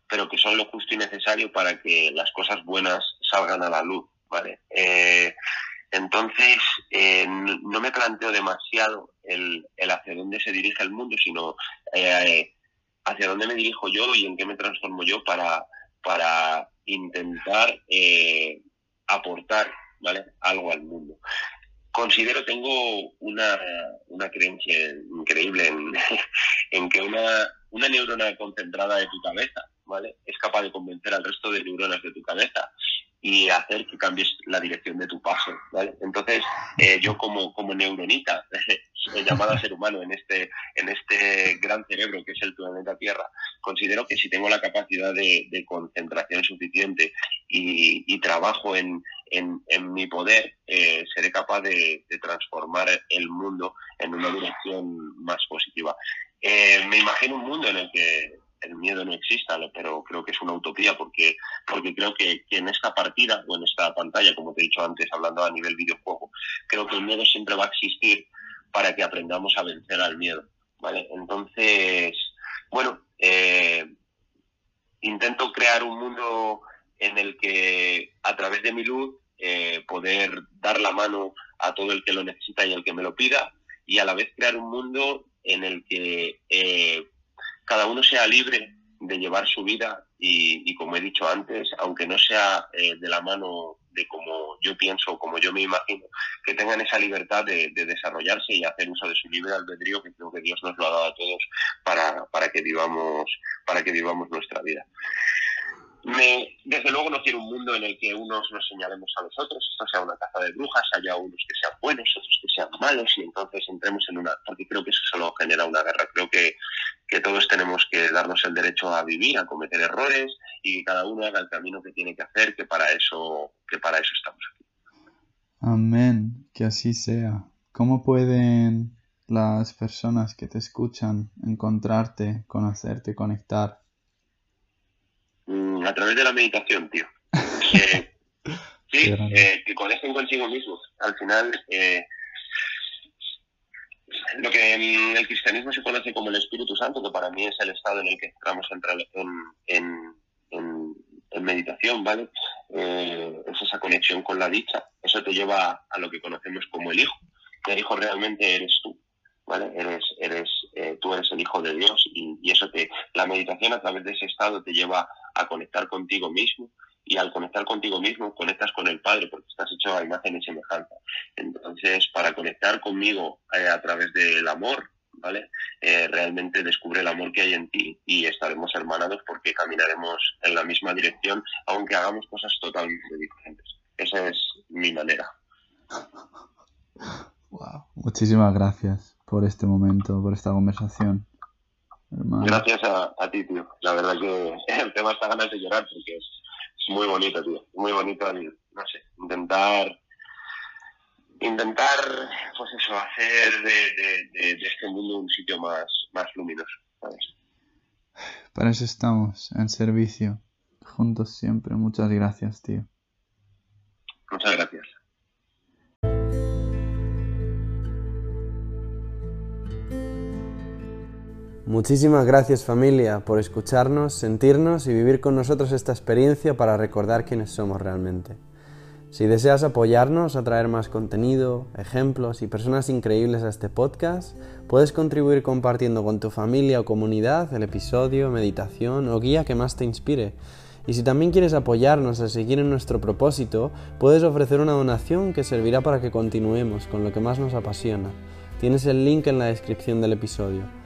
pero que son lo justo y necesario para que las cosas buenas salgan a la luz, ¿vale? Eh, entonces, eh, no me planteo demasiado el, hacia dónde se dirige el mundo, sino hacia dónde me dirijo yo y en qué me transformo yo para, para intentar aportar algo al mundo considero, tengo una, una creencia increíble en, en que una, una, neurona concentrada de tu cabeza, ¿vale? Es capaz de convencer al resto de neuronas de tu cabeza y hacer que cambies la dirección de tu paso. Entonces, eh, yo como, como neuronita llamada ser humano en este, en este gran cerebro que es el planeta Tierra, considero que si tengo la capacidad de, concentración suficiente y, trabajo en, mi poder, eh, seré capaz de, transformar el mundo en una dirección más positiva. Eh, me imagino un mundo en el que el miedo no exista, pero creo que es una utopía porque, porque creo que, en esta partida o en esta pantalla, como te he dicho antes, hablando a nivel videojuego, creo que el miedo siempre va a existir para que aprendamos a vencer al miedo. ¿vale? Entonces, bueno, eh, intento crear un mundo en el que a través de mi luz eh, poder dar la mano a todo el que lo necesita y el que me lo pida y a la vez crear un mundo en el que eh, cada uno sea libre de llevar su vida y, como he dicho antes, aunque no sea eh, de la mano de como yo pienso o como yo me imagino, que tengan esa libertad de, desarrollarse y hacer uso de su libre albedrío, que creo que Dios nos lo ha dado a todos para, para que vivamos para que vivamos nuestra vida. Me, desde luego no quiero un mundo en el que unos nos señalemos a los otros, esto sea una caza de brujas, haya unos que sean buenos, otros que sean malos, y entonces entremos en una, porque creo que eso solo genera una guerra. Creo que, que todos tenemos que darnos el derecho a vivir, a cometer errores, y que cada uno haga el camino que tiene que hacer, que para eso, que para eso estamos aquí. Amén, que así sea. ¿Cómo pueden las personas que te escuchan encontrarte, conocerte, conectar? A través de la meditación, tío. sí, eh, que conecten consigo mismos. Al final, eh, lo que en el cristianismo se conoce como el Espíritu Santo, que para mí es el estado en el que entramos en, en, meditación, ¿vale? Eh, es esa conexión con la dicha. Eso te lleva a lo que conocemos como el Hijo. El Hijo realmente eres tú. ¿Vale? Eres, eres, eh, tú eres el hijo de Dios y, eso te, la meditación a través de ese estado te lleva a conectar contigo mismo y al conectar contigo mismo conectas con el Padre porque estás hecho a imagen y semejanza. Entonces, para conectar conmigo eh, a través del amor, ¿vale? Eh, realmente descubre el amor que hay en ti y estaremos hermanados porque caminaremos en la misma dirección, aunque hagamos cosas totalmente diferentes. Esa es mi manera. Wow. Muchísimas gracias por este momento, por esta conversación. Gracias a, ti, tío. La verdad que el tema está ganas de llorar porque es, muy bonito, tío. Muy bonito, no sé, intentar intentar, pues eso, hacer de, este mundo un sitio más, más luminoso, Para eso estamos, en servicio, juntos siempre. Muchas gracias, tío. Muchas gracias. Muchísimas gracias familia por escucharnos, sentirnos y vivir con nosotros esta experiencia para recordar quiénes somos realmente. Si deseas apoyarnos a traer más contenido, ejemplos y personas increíbles a este podcast, puedes contribuir compartiendo con tu familia o comunidad el episodio, meditación o guía que más te inspire. Y si también quieres apoyarnos a seguir en nuestro propósito, puedes ofrecer una donación que servirá para que continuemos con lo que más nos apasiona. Tienes el link en la descripción del episodio.